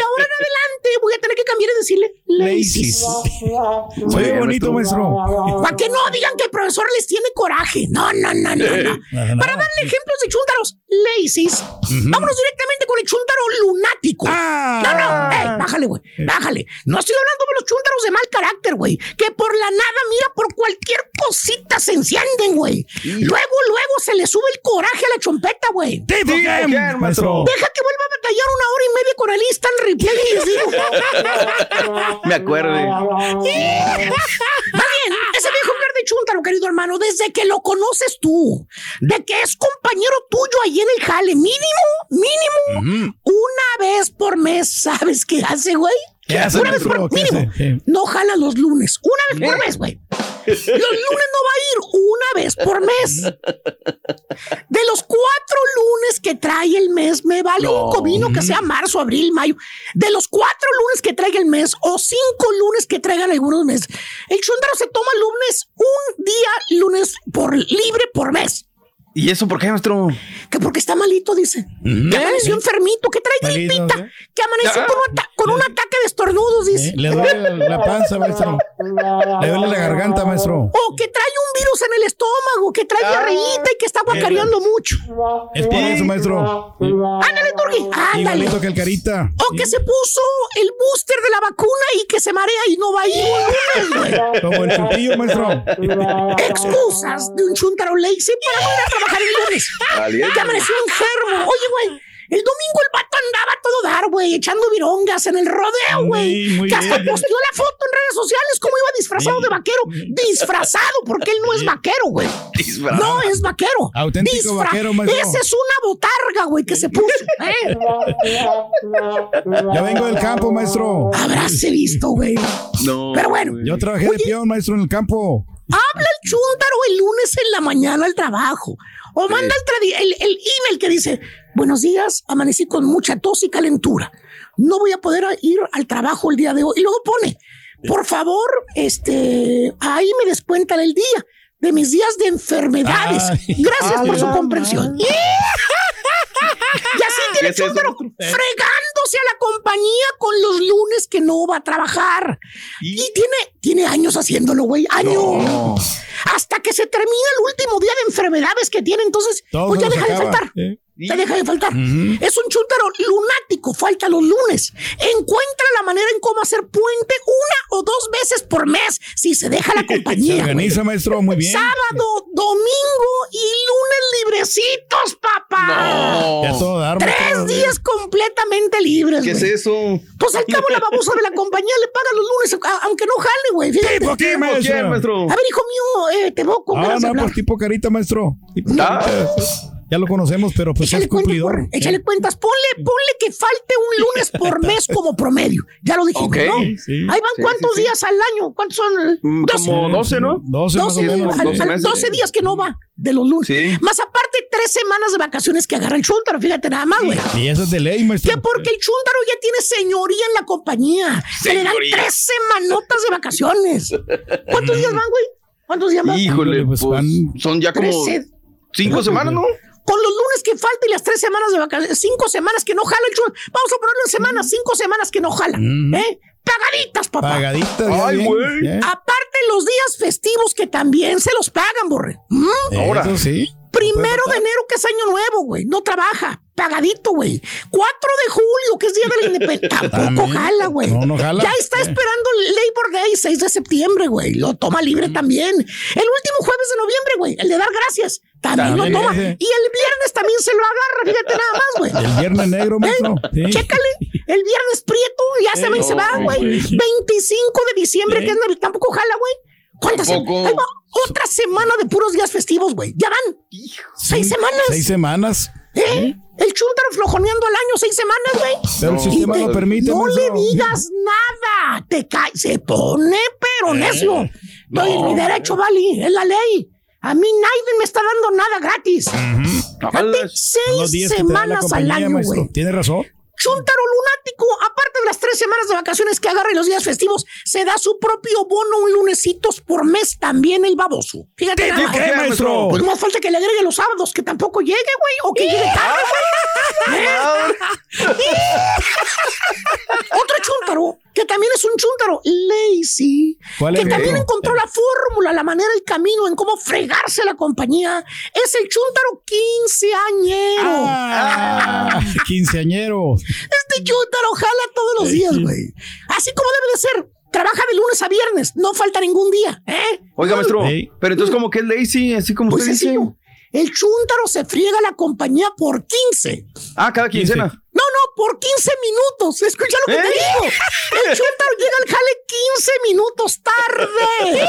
De ahora en adelante voy a tener que cambiar y decirle lazies. Muy bonito, maestro. Para que no digan que el profesor les tiene coraje. No, no, no, no, no. Para darle ejemplos de chúntaros lazies, vámonos directamente con el chúntaro lunático. No, no, ey, bájale, güey, bájale. No estoy hablando de los chúntaros de mal carácter, güey, que por la nada, mira, por cualquier cosita se encienden, güey. Luego, luego se le sube el coraje a la chompeta, güey. Deja que vuelva a batallar una hora y media con el instant replay y les digo. Me acuerde. Va bien, ese viejo verde chúntaro, querido hermano, desde que lo conoces tú, de que es compañero tuyo ahí en el jale, mínimo, mínimo, una vez por mes, ¿sabes qué hace, güey? ¿Qué hace, Una vez maestro? por ¿Qué mínimo. hace? No jala los lunes, una vez por mes, güey. Los lunes no va a ir una vez por mes. De los cuatro lunes que trae el mes, me vale un comino que sea marzo, abril, mayo. De los cuatro lunes que traiga el mes o cinco lunes que traigan algunos meses, el chúndaro se toma lunes, un día lunes por libre por mes. ¿Y eso por qué, maestro? Que porque está malito, dice. Que amaneció enfermito, que trae Malito, gripita, ¿eh? que amaneció Ya. con, un ata- con un ataque de estornudos, dice. Eh, Le duele la, panza, maestro. Le duele la garganta, maestro. O que trae un virus en el estómago, que trae diarreíta y que está guacareando mucho. Es por eso, maestro. Ándale, Turgi, ándale. Igualito que el carita. O que se puso el booster de la vacuna y que se marea y no va a ir. Como el chutillo, maestro. Excusas de un chuntaro lazy para no ir a trabajar el lunes. Que amaneció enfermo. Oye, güey. El domingo el vato andaba a todo dar, güey, echando virongas en el rodeo, güey. muy Que hasta bien. posteó la foto en redes sociales como iba disfrazado de vaquero. Disfrazado, porque él no es vaquero, güey. No es vaquero. Auténtico vaquero, maestro. Esa es una botarga, güey, que se puso. ¿eh? Ya vengo del campo, maestro. Habráse visto, güey. No. Pero bueno. Yo trabajé de peón, maestro, en el campo. Habla el chúntaro el lunes en la mañana al trabajo. O manda el, tradi- el, el email que dice, buenos días, amanecí con mucha tos y calentura. No voy a poder ir al trabajo el día de hoy. Y luego pone, por favor, este, ahí me descuentan el día de mis días de enfermedades. Ay. Gracias por su Ay, comprensión. y así tiene ¿Qué es eso? chúntaro fregándose a la compañía con los lunes que no va a trabajar. Y, tiene, tiene años haciéndolo, güey. Años. Hasta que se termina el último día de enfermedades que tiene. Entonces, Todo pues ya deja de faltar. ¿eh? Ya deja de faltar. Es un chúntaro lunático, falta los lunes. Encuentra la manera en cómo hacer puente una o dos veces por mes si se deja la Se compañía. güey. organiza, maestro, muy bien. Sábado, domingo y lunes librecitos, papá. Ya todo dar, Tres días completamente libres, ¿Qué es eso? Pues al cabo la babosa de la compañía le paga los lunes, a- aunque no jale, güey. Fíjate. ¿Tipo qué, ¿Quién, maestro? maestro? A ver, hijo mío, eh, te veo con Ah, no, pues tipo carita, maestro. Tipo Ah. carita. Ya lo conocemos, pero pues Échale es cuentas, cumplidor. porre, échale cuentas. Ponle, ponle que falte un lunes por mes como promedio. Ya lo dijimos. ¿no? Sí. Ahí van Sí, cuántos sí, sí. días al año. ¿Cuántos son? Mm, Doce. Como 12, ¿no? 12 más o 12, menos. al- 12 al- meses. 12 días que no va de los lunes. Sí. Más aparte, tres semanas de vacaciones que agarra el chúntaro. Fíjate nada más, güey. Y eso es de ley, maestro. Que porque el chúntaro ya tiene señoría en la compañía. Se le dan tres semanotas de vacaciones. ¿Cuántos días van, güey? ¿Cuántos días van? Híjole, Pues pues van- son ya como Trece. cinco semanas, ¿no? Con los lunes que falta y las tres semanas de vacaciones, cinco semanas que no jala el chúntaro. Vamos a ponerlo en semanas, cinco semanas que no jala. Ujú. ¿Eh? Pagaditas, papá. Pagadita. ya Ay, güey. ¿eh? Aparte los días festivos que también se los pagan, borre. ¿Mm? Ahora. Eso sí. Primero de enero, que es año nuevo, güey. No trabaja. Pagadito, güey. 4 de julio, que es día de la independencia. Tampoco jala, güey. No, no jala. Ya está esperando el Labor Day, 6 de septiembre, güey. Lo toma libre también. El último jueves de noviembre, güey. El de dar gracias. También, También lo toma. ese. Y el viernes también se lo agarra. Fíjate nada más, güey. El viernes negro, maestro. Sí. Chécale, el viernes prieto, ya se, va y se va, güey. 25 de diciembre, que es Navidad, tampoco jala, güey. ¿Cuántas Tampoco. semanas? Ahí va, otra semana de puros días festivos, güey. Ya van. Seis semanas. Seis semanas. ¿Eh? El chúntaro flojoneando al año seis semanas, güey. Pero el sistema te- lo permite, No le digas nada. Te cae, se pone pero Eh, necio. Estoy en mi derecho, Vali. Es la ley. A mí nadie me está dando nada gratis. Son los seis semanas al año, güey. Tiene razón. Chuntaro lunático, aparte de las tres semanas de vacaciones que agarra y los días festivos, se da su propio bono un lunesitos por mes también el baboso. Fíjate, ¿Qué- nada qué, qué, maestro? Pues más falta que le agregue los sábados, que tampoco llegue, güey, o que llegue tarde, güey. Otro chuntaro, que también es un chuntaro, lazy, ¿Cuál que es, también encontró la fórmula, la manera, el camino en cómo fregarse la compañía, es el chuntaro quinceañero. Ah, quinceañero. Este chúntaro jala todos los días, güey. Así como debe de ser. Trabaja de lunes a viernes, no falta ningún día, ¿eh? Oiga, maestro, pero entonces como que es lazy, así como Muy usted dice. El chúntaro se friega la compañía por 15. Ah, cada quincena. No, no, por 15 minutos. Escucha lo que ¿Eh? te digo. El chúntaro llega al jale 15 minutos tarde.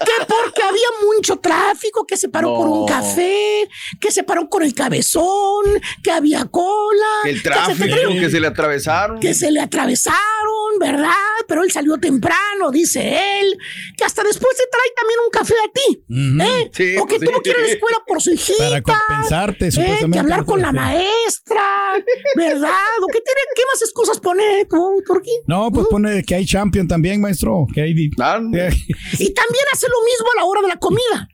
que porque había mucho tráfico, que se paró por un café, que se paró con el cabezón, que había cola. El que se tráfico, que se le atravesaron. que se le atravesaron, ¿verdad? Pero él salió temprano, dice él, que hasta después te trae también un café a ti. ¿eh? Sí, o que pues tuvo que ir a la sí. escuela por su hijita. Para compensarte, ¿eh? supuestamente. Que hablar con la maestra, ¿verdad? ¿O qué, tiene, qué más excusas pone tú, Turquí? No, pues pone que hay champion también, maestro. Que hay. Y también hace lo mismo a la hora de la comida.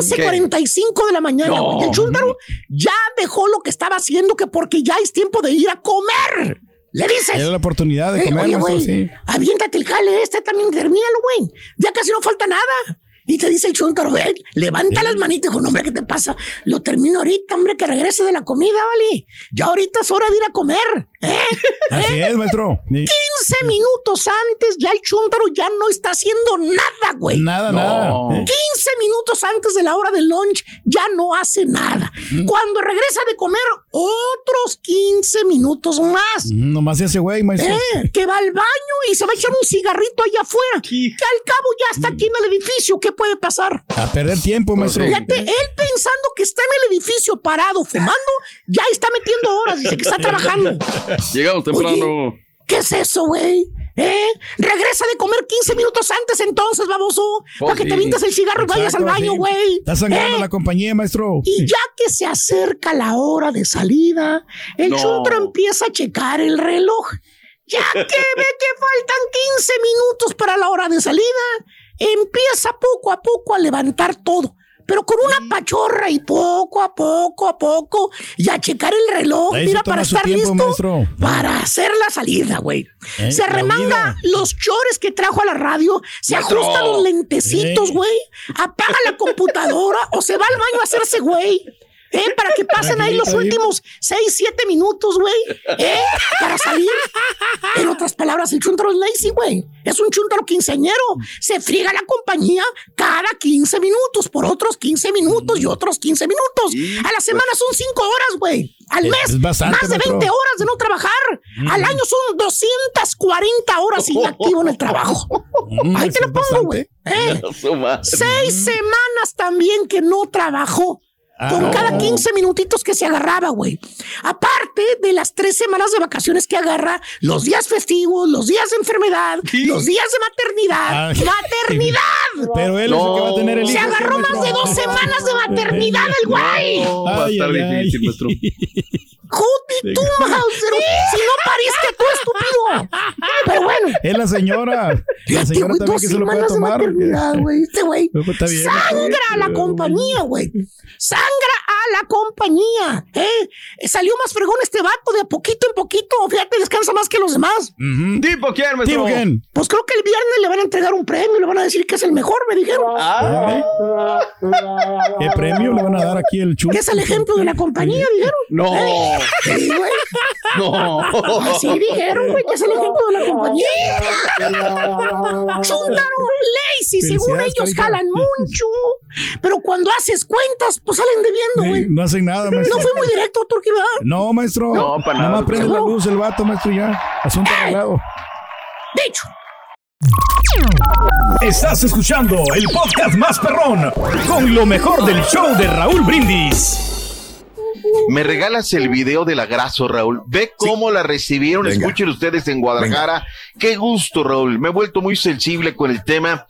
11.45 de la mañana, No. El chúntaro ya dejó lo que estaba haciendo que porque ya es tiempo de ir a comer. Le dices. Era la oportunidad de Eh, comer, oye, maestro, güey, sí. aviéntate el jale este también, termínalo, güey. Ya casi no falta nada. Y te dice el chúntaro, güey, levanta las manitas, dijo, no, hombre, ¿qué te pasa? Lo termino ahorita, hombre, que regrese de la comida, ¿vale? Ya ahorita es hora de ir a comer, ¿eh? Así es, maestro. Sí. 15 minutos antes ya el chúntaro ya no está haciendo nada, güey. Nada, nada. ¿eh? 15 minutos antes de la hora del lunch ya no hace nada. Cuando regresa de comer, otros 15 minutos más. Mm, Nomás se hace güey, maestro. Eh, que va al baño y se va a echar un cigarrito allá afuera. Que al cabo ya está aquí en el edificio. ¿Qué puede pasar? A perder tiempo, maestro. Fíjate, él pensando que está en el edificio parado fumando, ya está metiendo horas. Dice que está trabajando. Llegamos temprano. ¿Qué es eso, güey? ¿Eh? Regresa de comer 15 minutos antes entonces, baboso. para que te vintas el cigarro y vayas al Exacto, baño, sí. güey. Está sangrando ¿Eh? la compañía, maestro. Y ya que se acerca la hora de salida, el No. empieza a checar el reloj. Ya que ve que faltan 15 minutos para la hora de salida, empieza poco a poco a levantar todo. Pero con una pachorra y poco a poco a poco y a checar el reloj, Ahí mira, para estar tiempo, listo maestro. para hacer la salida, güey. Eh, se remanga los chores que trajo a la radio, se Maestro. ajusta los lentecitos, Eh. güey, apaga la computadora o se va al baño a hacerse, güey. ¿Eh? Para que pasen ahí los últimos 6, 7 minutos, güey. ¿Eh? Para salir. En otras palabras, el chuntaro es lazy, güey. Es un chuntaro quinceañero. Se friega la compañía cada 15 minutos, por otros 15 minutos y otros 15 minutos. A la semana son 5 horas, güey. Al Es- mes, bastante, más de 20 maestro. horas de no trabajar. Al año son 240 horas inactivo en el trabajo. Mm, Ahí te eso lo pongo, güey. ¿Eh? Seis semanas también que no trabajó. Con Ah. cada 15 minutitos que se agarraba, güey. Aparte de las tres semanas de vacaciones que agarra, los días festivos, los días de enfermedad, los días de maternidad. Ay. ¡Maternidad! Pero él es el que va a tener el Se hijo, agarró sí, más de dos semanas de maternidad el güey. No, va a Ay, estar ay. Juti, tú, Mauser. Si no pariste tú, estúpido. Pero bueno. Es la señora. La señora güey, también dos que se lo puede semanas de tomar. maternidad, güey. Este güey sangra a la compañía, güey. Sangra a la compañía. ¿eh? Salió más fregón este vato de a poquito en poquito. Fíjate, descansa más que los demás. Ujú. ¿Tipo quién, maestro? ¿Tipo quién? Pues creo que el viernes le van a entregar un premio. Le van a decir que es el mejor, me dijeron. Ah, ¿Qué premio le van a dar aquí el chulo? Es el ejemplo de la compañía, dijeron. No. ¿Eh? Sí, güey. no. Así dijeron, güey, que es el ejemplo de la compañía. Chuntaro, lazy, según Felicidades, ellos jalan mucho. Pero cuando haces cuentas, pues salen debiendo, güey. Sí, no hacen nada, maestro. No fui muy directo, Turquí, ¿verdad? No, maestro. No, para nada. Nada más prende la luz el vato, maestro, ya. Asunto arreglado. Dicho. Estás escuchando el podcast más perrón con lo mejor del show de Raúl Brindis. me regalas el video del agrazo, Raúl. Ve cómo la recibieron. Venga. Escuchen ustedes en Guadalajara. Qué gusto, Raúl. Me he vuelto muy sensible con el tema.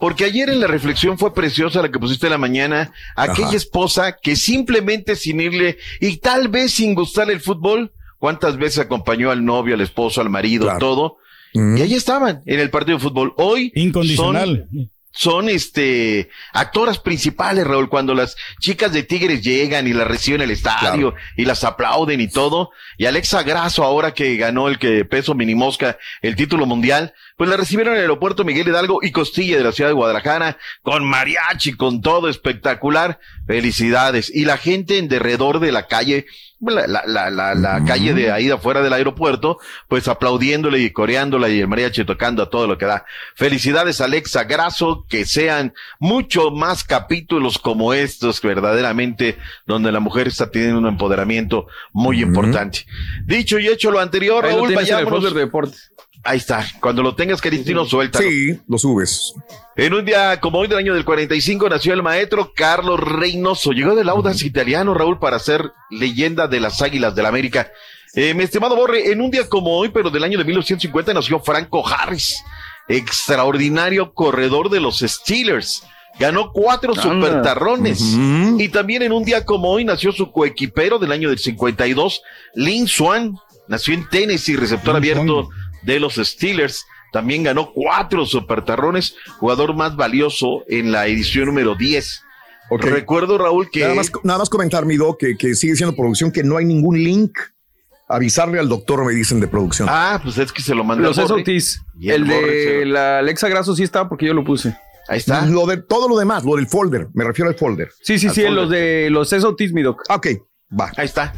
Porque ayer en la reflexión fue preciosa la que pusiste en la mañana, aquella Ajá. esposa que simplemente sin irle y tal vez sin gustarle el fútbol, cuántas veces acompañó al novio, al esposo, al marido, todo, y ahí estaban en el partido de fútbol. Hoy Incondicional. son- son este actoras principales, Raúl, cuando las chicas de Tigres llegan y las reciben en el estadio y las aplauden y todo. Y Alexa Grasso, ahora que ganó el que peso minimosca el título mundial, pues la recibieron en el aeropuerto Miguel Hidalgo y Costilla de la ciudad de Guadalajara, con mariachi, con todo espectacular. Felicidades. Y la gente en derredor de la calle, la, la, la, la, la calle de ahí de afuera del aeropuerto, pues aplaudiéndole y coreándola y el mariachi tocando a todo lo que da. Felicidades Alexa Grasso, que sean mucho más capítulos como estos, verdaderamente, donde la mujer está teniendo un empoderamiento muy importante. Dicho y hecho lo anterior, Ahí lo Raúl, el vayámonos. Ahí está. Cuando lo tengas, Caristino, suelta. Sí, lo subes. En un día como hoy del año del 45 nació el maestro Carlos Reynoso. Llegó del Audax italiano, Raúl, para ser leyenda de las Águilas del la América. Eh, mi estimado Borre, en un día como hoy, pero del año de 1950, nació Franco Harris, extraordinario corredor de los Steelers. Ganó cuatro Anda. supertarrones. Y también en un día como hoy nació su coequipero del año del 52, Lin Swan. Nació en Tennessee, receptor abierto de los Steelers. También ganó cuatro supertarrones, jugador más valioso en la edición número 10. Recuerdo, Raúl, que... Nada más, nada más comentar, mi doc, que, que sigue siendo producción, que no hay ningún link. Avisarle al doctor, me dicen, de producción. Ah, pues es que se lo mandé Los Borre. SOTs. Y el de la Alexa Grasso sí está porque yo lo puse. Ahí está. Lo de todo lo demás, lo del folder. Me refiero al folder. Sí, sí, Al sí, folder. los de los SOTs, mi doc. Ah, Ok, va. Ahí está.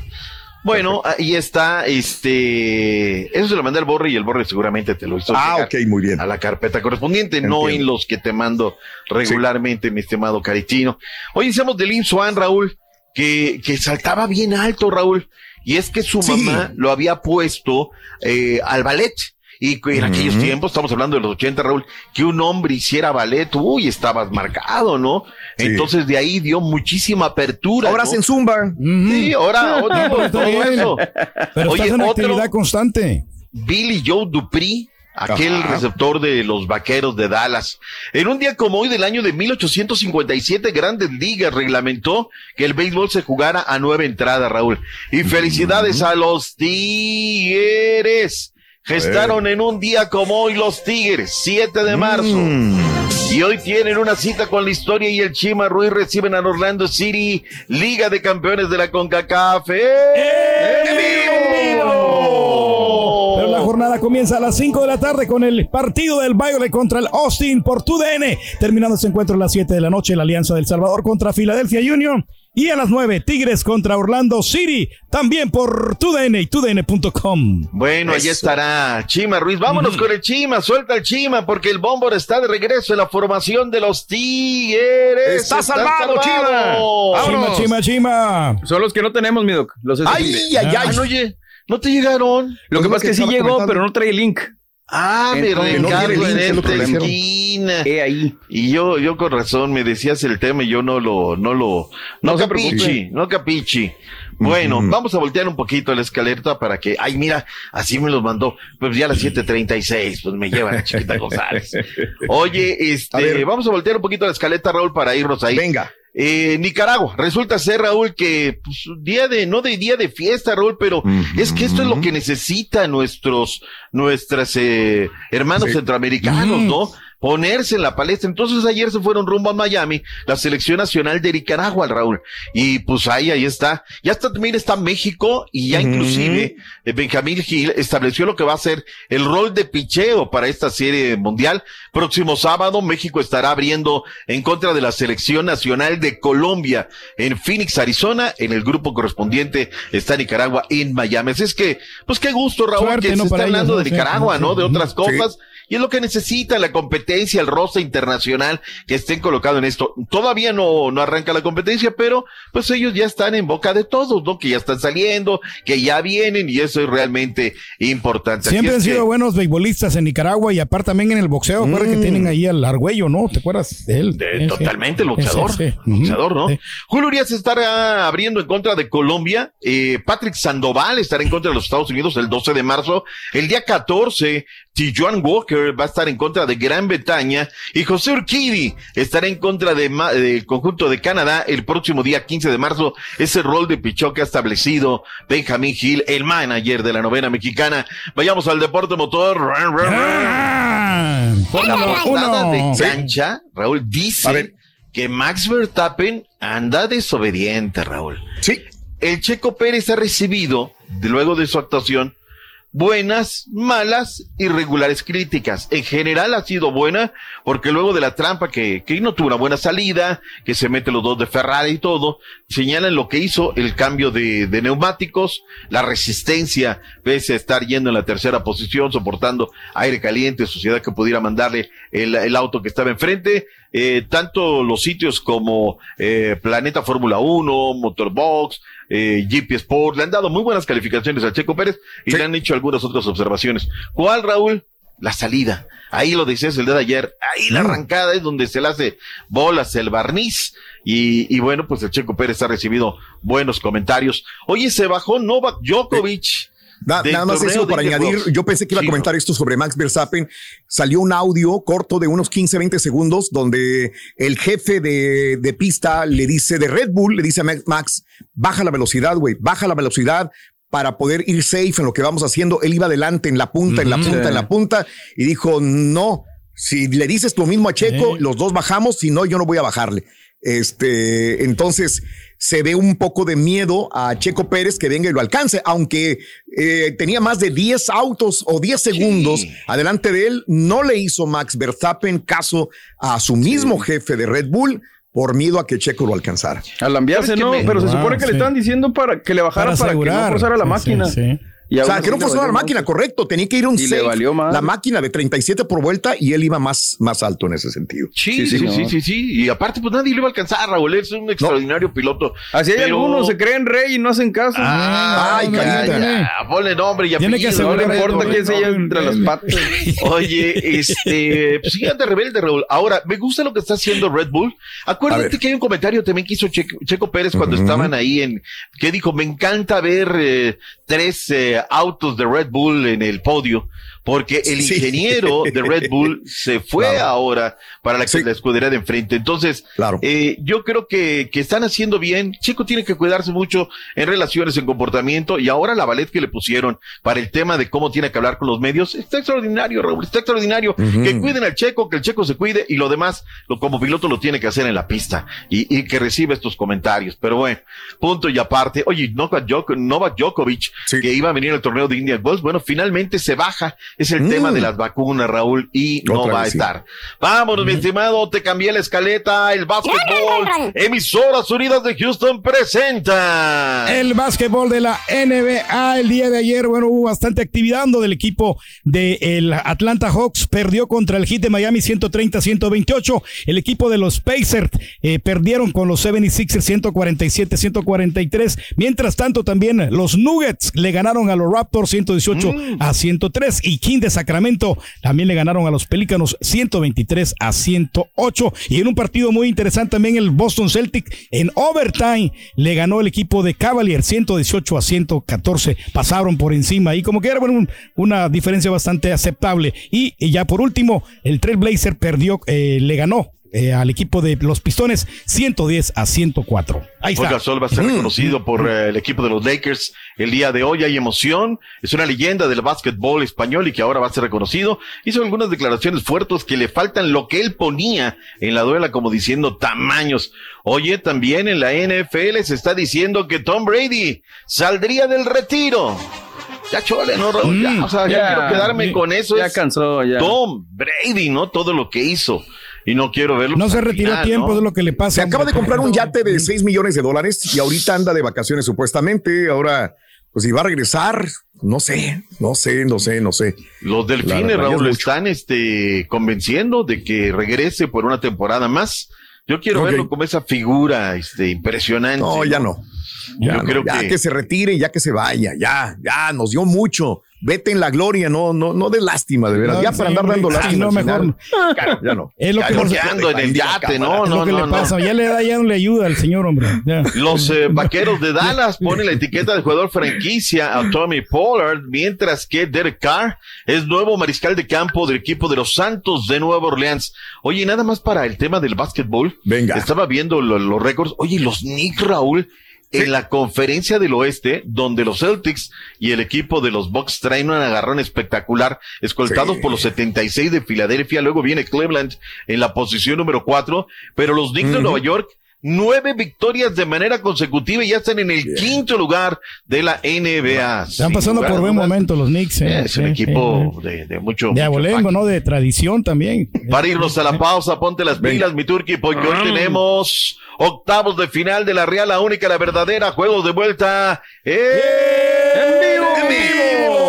Bueno, ahí está, este, eso se lo mandé al Borre y el Borre seguramente te lo hizo Ah, ok, muy bien. a la carpeta correspondiente, no en los que te mando regularmente, mi estimado Caritino. Hoy decíamos de Lin Swan, Raúl, que, que saltaba bien alto, Raúl, y es que su Sí. mamá lo había puesto eh, al ballet. Y en aquellos Ujú. tiempos, estamos hablando de los 80, Raúl, que un hombre hiciera ballet, uy, estabas marcado, ¿no? Sí. Entonces de ahí dio muchísima apertura. Ahora ¿no? hacen zumba. Sí, ahora otro, Pero está todo eso. Pero Oye, estás en otro, actividad constante. Billy Joe Dupri, aquel Ajá. receptor de los vaqueros de Dallas. En un día como hoy del año de 1857, Grandes Ligas reglamentó que el béisbol se jugara a nueve entradas, Raúl. Y felicidades a los Tigres. Gestaron en un día como hoy los Tigres, 7 de marzo. Mm. Y hoy tienen una cita con la historia y el Chima Ruiz reciben a Orlando City, Liga de Campeones de la CONCACAF. ¡En vivo! Pero la jornada comienza a las 5 de la tarde con el partido del Violet contra el Austin por TUDN. Terminando este encuentro a las 7 de la noche, la Alianza del Salvador contra Philadelphia Union. Y a las 9, Tigres contra Orlando City, también por TUDN y TUDN.com. Bueno, allí estará Chima Ruiz. Vámonos con el Chima, suelta el Chima, porque el Bómbor está de regreso en la formación de los Tigres. Está salvado, Chima. Chima, chima, chima. Son los que no tenemos, mi doc. Los SOTs. Ay, ay, ay. Ah, no, oye, ¿no te llegaron? Lo que pasa es que sí llegó, comentando. pero no trae link. Ah, no tiene reencargo en esta esquina. Eh, ahí. Y yo, yo con razón, me decías el tema y yo no lo, no lo, no, No capichi, no capichi. Bueno, vamos a voltear un poquito la escaleta para que, ay, mira, así me los mandó, pues ya a las 7.36, pues me lleva la chiquita González. Oye, A este, ver. vamos a voltear un poquito la escaleta, Raúl, para irnos ahí. Venga. Eh, Nicaragua, resulta ser, Raúl, que pues, día de, no de día de fiesta, Raúl, pero es que esto es lo que necesitan nuestros, nuestras eh, hermanos Sí. centroamericanos, ¿no? Ponerse en la palestra. Entonces ayer se fueron rumbo a Miami, la selección nacional de Nicaragua, Raúl. Y pues ahí, ahí está. Ya está, también está México y ya inclusive eh, Benjamín Gil estableció lo que va a ser el rol de picheo para esta serie mundial. Próximo sábado, México estará abriendo en contra de la selección nacional de Colombia en Phoenix, Arizona. En el grupo correspondiente está Nicaragua en Miami. Así es que, pues qué gusto, Raúl, Suerte, que ¿no? se está hablando ellos, de Nicaragua, ¿no? De otras cosas. Y es lo que necesita la competencia, el roster internacional que estén colocado en esto. Todavía no, no arranca la competencia, pero pues ellos ya están en boca de todos, ¿no? Que ya están saliendo, que ya vienen y eso es realmente importante. Siempre han que- sido buenos beisbolistas en Nicaragua y aparte también en el boxeo. Acuérdate que tienen ahí al Argüello, ¿no? ¿Te acuerdas de él? Totalmente, sí. sí. boxeador, ¿no? Julio Urias estará abriendo en contra de Colombia. Eh, Patrick Sandoval estará en contra de los Estados Unidos el 12 de marzo. El día 14, Tijuan Walker va a estar en contra de Gran Bretaña. Y José Urquidi estará en contra de ma- del conjunto de Canadá el próximo día 15 de marzo. Ese rol de pichó que ha establecido Benjamín Gil, el manager de la novena mexicana. Vayamos al deporte motor. La portada de cancha, Raúl, dice que Max Verstappen anda desobediente, Raúl. Sí. El Checo Pérez ha recibido, de- luego de su actuación, buenas, malas y regulares críticas. En general ha sido buena, porque luego de la trampa que, que no tuvo una buena salida, que se mete los dos de Ferrari y todo, señalan lo que hizo el cambio de, de neumáticos, la resistencia, pese a estar yendo en la tercera posición, soportando aire caliente, suciedad que pudiera mandarle el, el auto que estaba enfrente. Eh, tanto los sitios como eh, Planeta Fórmula 1, Motorbox, eh, GP Sport, le han dado muy buenas calificaciones a Checo Pérez y le han hecho algunas otras observaciones. ¿Cuál, Raúl? La salida. Ahí lo decías el día de ayer. Ahí la arrancada es donde se le hace bolas el barniz. Y, y bueno, pues el Checo Pérez ha recibido buenos comentarios. Oye, se bajó Novak Djokovic. Na- nada más eso para añadir, yo pensé que iba a comentar esto sobre Max Verstappen. Salió un audio corto de unos 15, 20 segundos donde el jefe de, de pista le dice de Red Bull, le dice a Max, baja la velocidad, güey, baja la velocidad para poder ir safe en lo que vamos haciendo. Él iba adelante en la punta, en la punta, Sí. en la punta y dijo, no, si le dices lo mismo a Checo, los dos bajamos, si no, yo no voy a bajarle. Este, entonces se ve un poco de miedo a Checo Pérez que venga y lo alcance, aunque eh, tenía más de 10 autos o 10 segundos adelante de él, no le hizo Max Verstappen caso a su mismo jefe de Red Bull por miedo a que Checo lo alcanzara. Al ambiarse, ¿Sabes qué no, me- pero se supone que sí. le estaban diciendo para que le bajara Para para, que no forzara la Sí, máquina. sí, sí. Y o sea, que no forzó la máquina, correcto. Tenía que ir un Y le safe, valió madre. la máquina de 37 por vuelta y él iba más, más alto en ese sentido. Sí, sí, sí, sí, sí, Y aparte, pues nadie le iba a alcanzar, Raúl. Es un extraordinario piloto. Así hay algunos, se creen rey y no hacen caso. Ah, Ay, ya, ya, ponle nombre y Tiene que apellido. no le importa quién se lleve entre las patas. Oye, este, pues sí, anda rebelde, Raúl. Ahora, me gusta lo que está haciendo Red Bull. Acuérdate que hay un comentario también que hizo Checo, Checo Pérez cuando estaban ahí en, que dijo, me encanta ver eh, tres eh, autos de Red Bull en el podio, porque el Sí. ingeniero de Red Bull se fue Claro. ahora para la, la escudería de enfrente. Entonces, eh, yo creo que, que están haciendo bien. Checo tiene que cuidarse mucho en relaciones, en comportamiento, y ahora la ballet que le pusieron para el tema de cómo tiene que hablar con los medios, está extraordinario, Raúl, está extraordinario. Que cuiden al Checo, que el Checo se cuide, y lo demás, lo, como piloto lo tiene que hacer en la pista, y, y que reciba estos comentarios. Pero bueno, punto y aparte. Oye, Novak Djokovic, que iba a venir al torneo de Indian Wells, bueno, finalmente se baja. Es el Mm. tema de las vacunas, Raúl, y no Otra va a sí. estar. Vámonos, mi estimado, te cambié la escaleta, el básquetbol, emisoras unidas de Houston presenta. El básquetbol de la NBA el día de ayer, bueno, hubo bastante actividad del equipo del Atlanta Hawks. Perdió contra el Heat de Miami 130-128. El equipo de los Pacers eh, perdieron con los 76ers 147-143. Mientras tanto, también los Nuggets le ganaron a los Raptors 118 a 103. Y King de Sacramento también le ganaron a los Pelícanos 123 a 108. Y en un partido muy interesante también el Boston Celtic en overtime le ganó el equipo de Cavaliers 118 a 114. Pasaron por encima y como que era bueno, un- una diferencia bastante aceptable. Y, y ya por último, el Trailblazer perdió, eh, le ganó eh, al equipo de los Pistones 110 a 104. Ahí Paul está. Gasol va a ser reconocido por eh, el equipo de los Lakers el día de hoy. Hay emoción. Es una leyenda del básquetbol español y que ahora va a ser reconocido. Hizo algunas declaraciones fuertes que le faltan lo que él ponía en la duela, como diciendo tamaños. Oye, también en la NFL se está diciendo que Tom Brady saldría del retiro. Ya chole, ¿no, Raúl? Ya, o sea, ya, ya, quiero quedarme con eso. ya es cansó, ya. Tom Brady, ¿no? Todo lo que hizo. Y no quiero verlo. No se retiró a tiempo, ¿no? es lo que le pasa. Se acaba de comprar un yate de 6 millones de dólares y ahorita anda de vacaciones supuestamente. Ahora pues si va a regresar, no sé, no sé, no sé, no sé. Los delfines, Raúl, es están este, convenciendo de que regrese por una temporada más. Yo quiero verlo como esa figura este, impresionante. No, ya no. Ya, Yo no, creo ya que- que... se retire, ya que se vaya, ya, ya, nos dio mucho. Vete en la gloria, no, no, no de lástima, de veras. No, ya sí, para andar dando hombre, lástima. no, mejor final. Ya no. Es lo que nos- en el yate, no, es lo no, que no, le no. pasa. Ya le da, ya no le ayuda al señor, hombre. Ya. Los eh, vaqueros de Dallas ponen la etiqueta de jugador franquicia a Tommy Pollard, mientras que Derek Carr es nuevo mariscal de campo del equipo de los Santos de Nueva Orleans. Oye, nada más para el tema del básquetbol. Venga. Estaba viendo lo- los récords. Oye, los Knicks, Raúl, en la conferencia del oeste, donde los Celtics y el equipo de los Bucks traen un agarrón espectacular, escoltados Sí. por los 76 de Filadelfia. Luego viene Cleveland en la posición número 4, pero los Knicks de. Nueva York Nueve victorias de manera consecutiva y ya están en el quinto lugar de la NBA. Están pasando lugar por buen momento los Knicks. eh, Es un sí, equipo de, de mucho. De abolengo, ¿no? De tradición también. para irnos a la pausa, ponte las pilas, mi turqui, porque hoy tenemos octavos de final de la Real, la única, la verdadera, juegos de vuelta en vivo.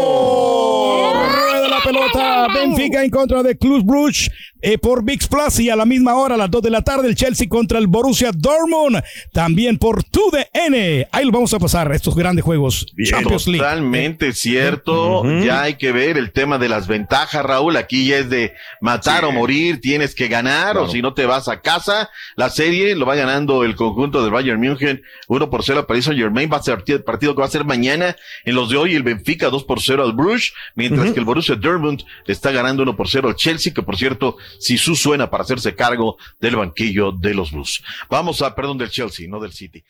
Pelota. Benfica en contra de Club Brugge eh, por VIX Plus y a la misma hora, a las 2 de la tarde, el Chelsea contra el Borussia Dortmund. También por TUDN. Ahí lo vamos a pasar, estos grandes juegos. Champions League. Totalmente cierto. Ya hay que ver el tema de las ventajas, Raúl. Aquí ya es de matar o morir, tienes que ganar, o si no te vas a casa. La serie lo va ganando el conjunto del Bayern München 1 por 0 a Paris Saint Germain. Va a ser el partido que va a ser mañana. En los de hoy, el Benfica 2 por 0 al Bruges, mientras que el Borussia Dortmund le está ganando 1 por 0 al Chelsea, que por cierto, Sisu suena para hacerse cargo del banquillo de los Blues. Vamos a, perdón, del Chelsea, no del City.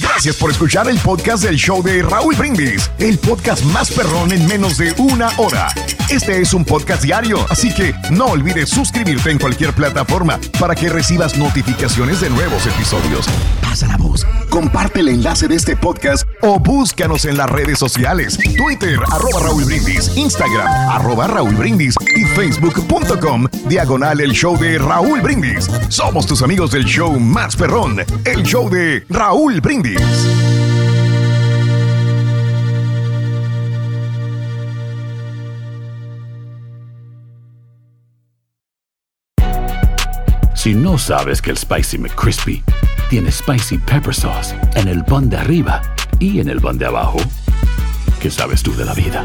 Gracias por escuchar el podcast del show de Raúl Brindis, el podcast más perrón en menos de una hora. Este es un podcast diario, así que no olvides suscribirte en cualquier plataforma para que recibas notificaciones de nuevos episodios. Pasa la voz, comparte el enlace de este podcast o búscanos en las redes sociales, Twitter, arroba Raúl Brindis, Instagram, arroba Raúl Brindis y facebook.com, diagonal el show de Raúl Brindis. Somos tus amigos del show más perrón, el show de Raúl Brindis. Si no sabes que el Spicy McCrispy tiene Spicy Pepper Sauce en el pan de arriba y en el pan de abajo, ¿qué sabes tú de la vida?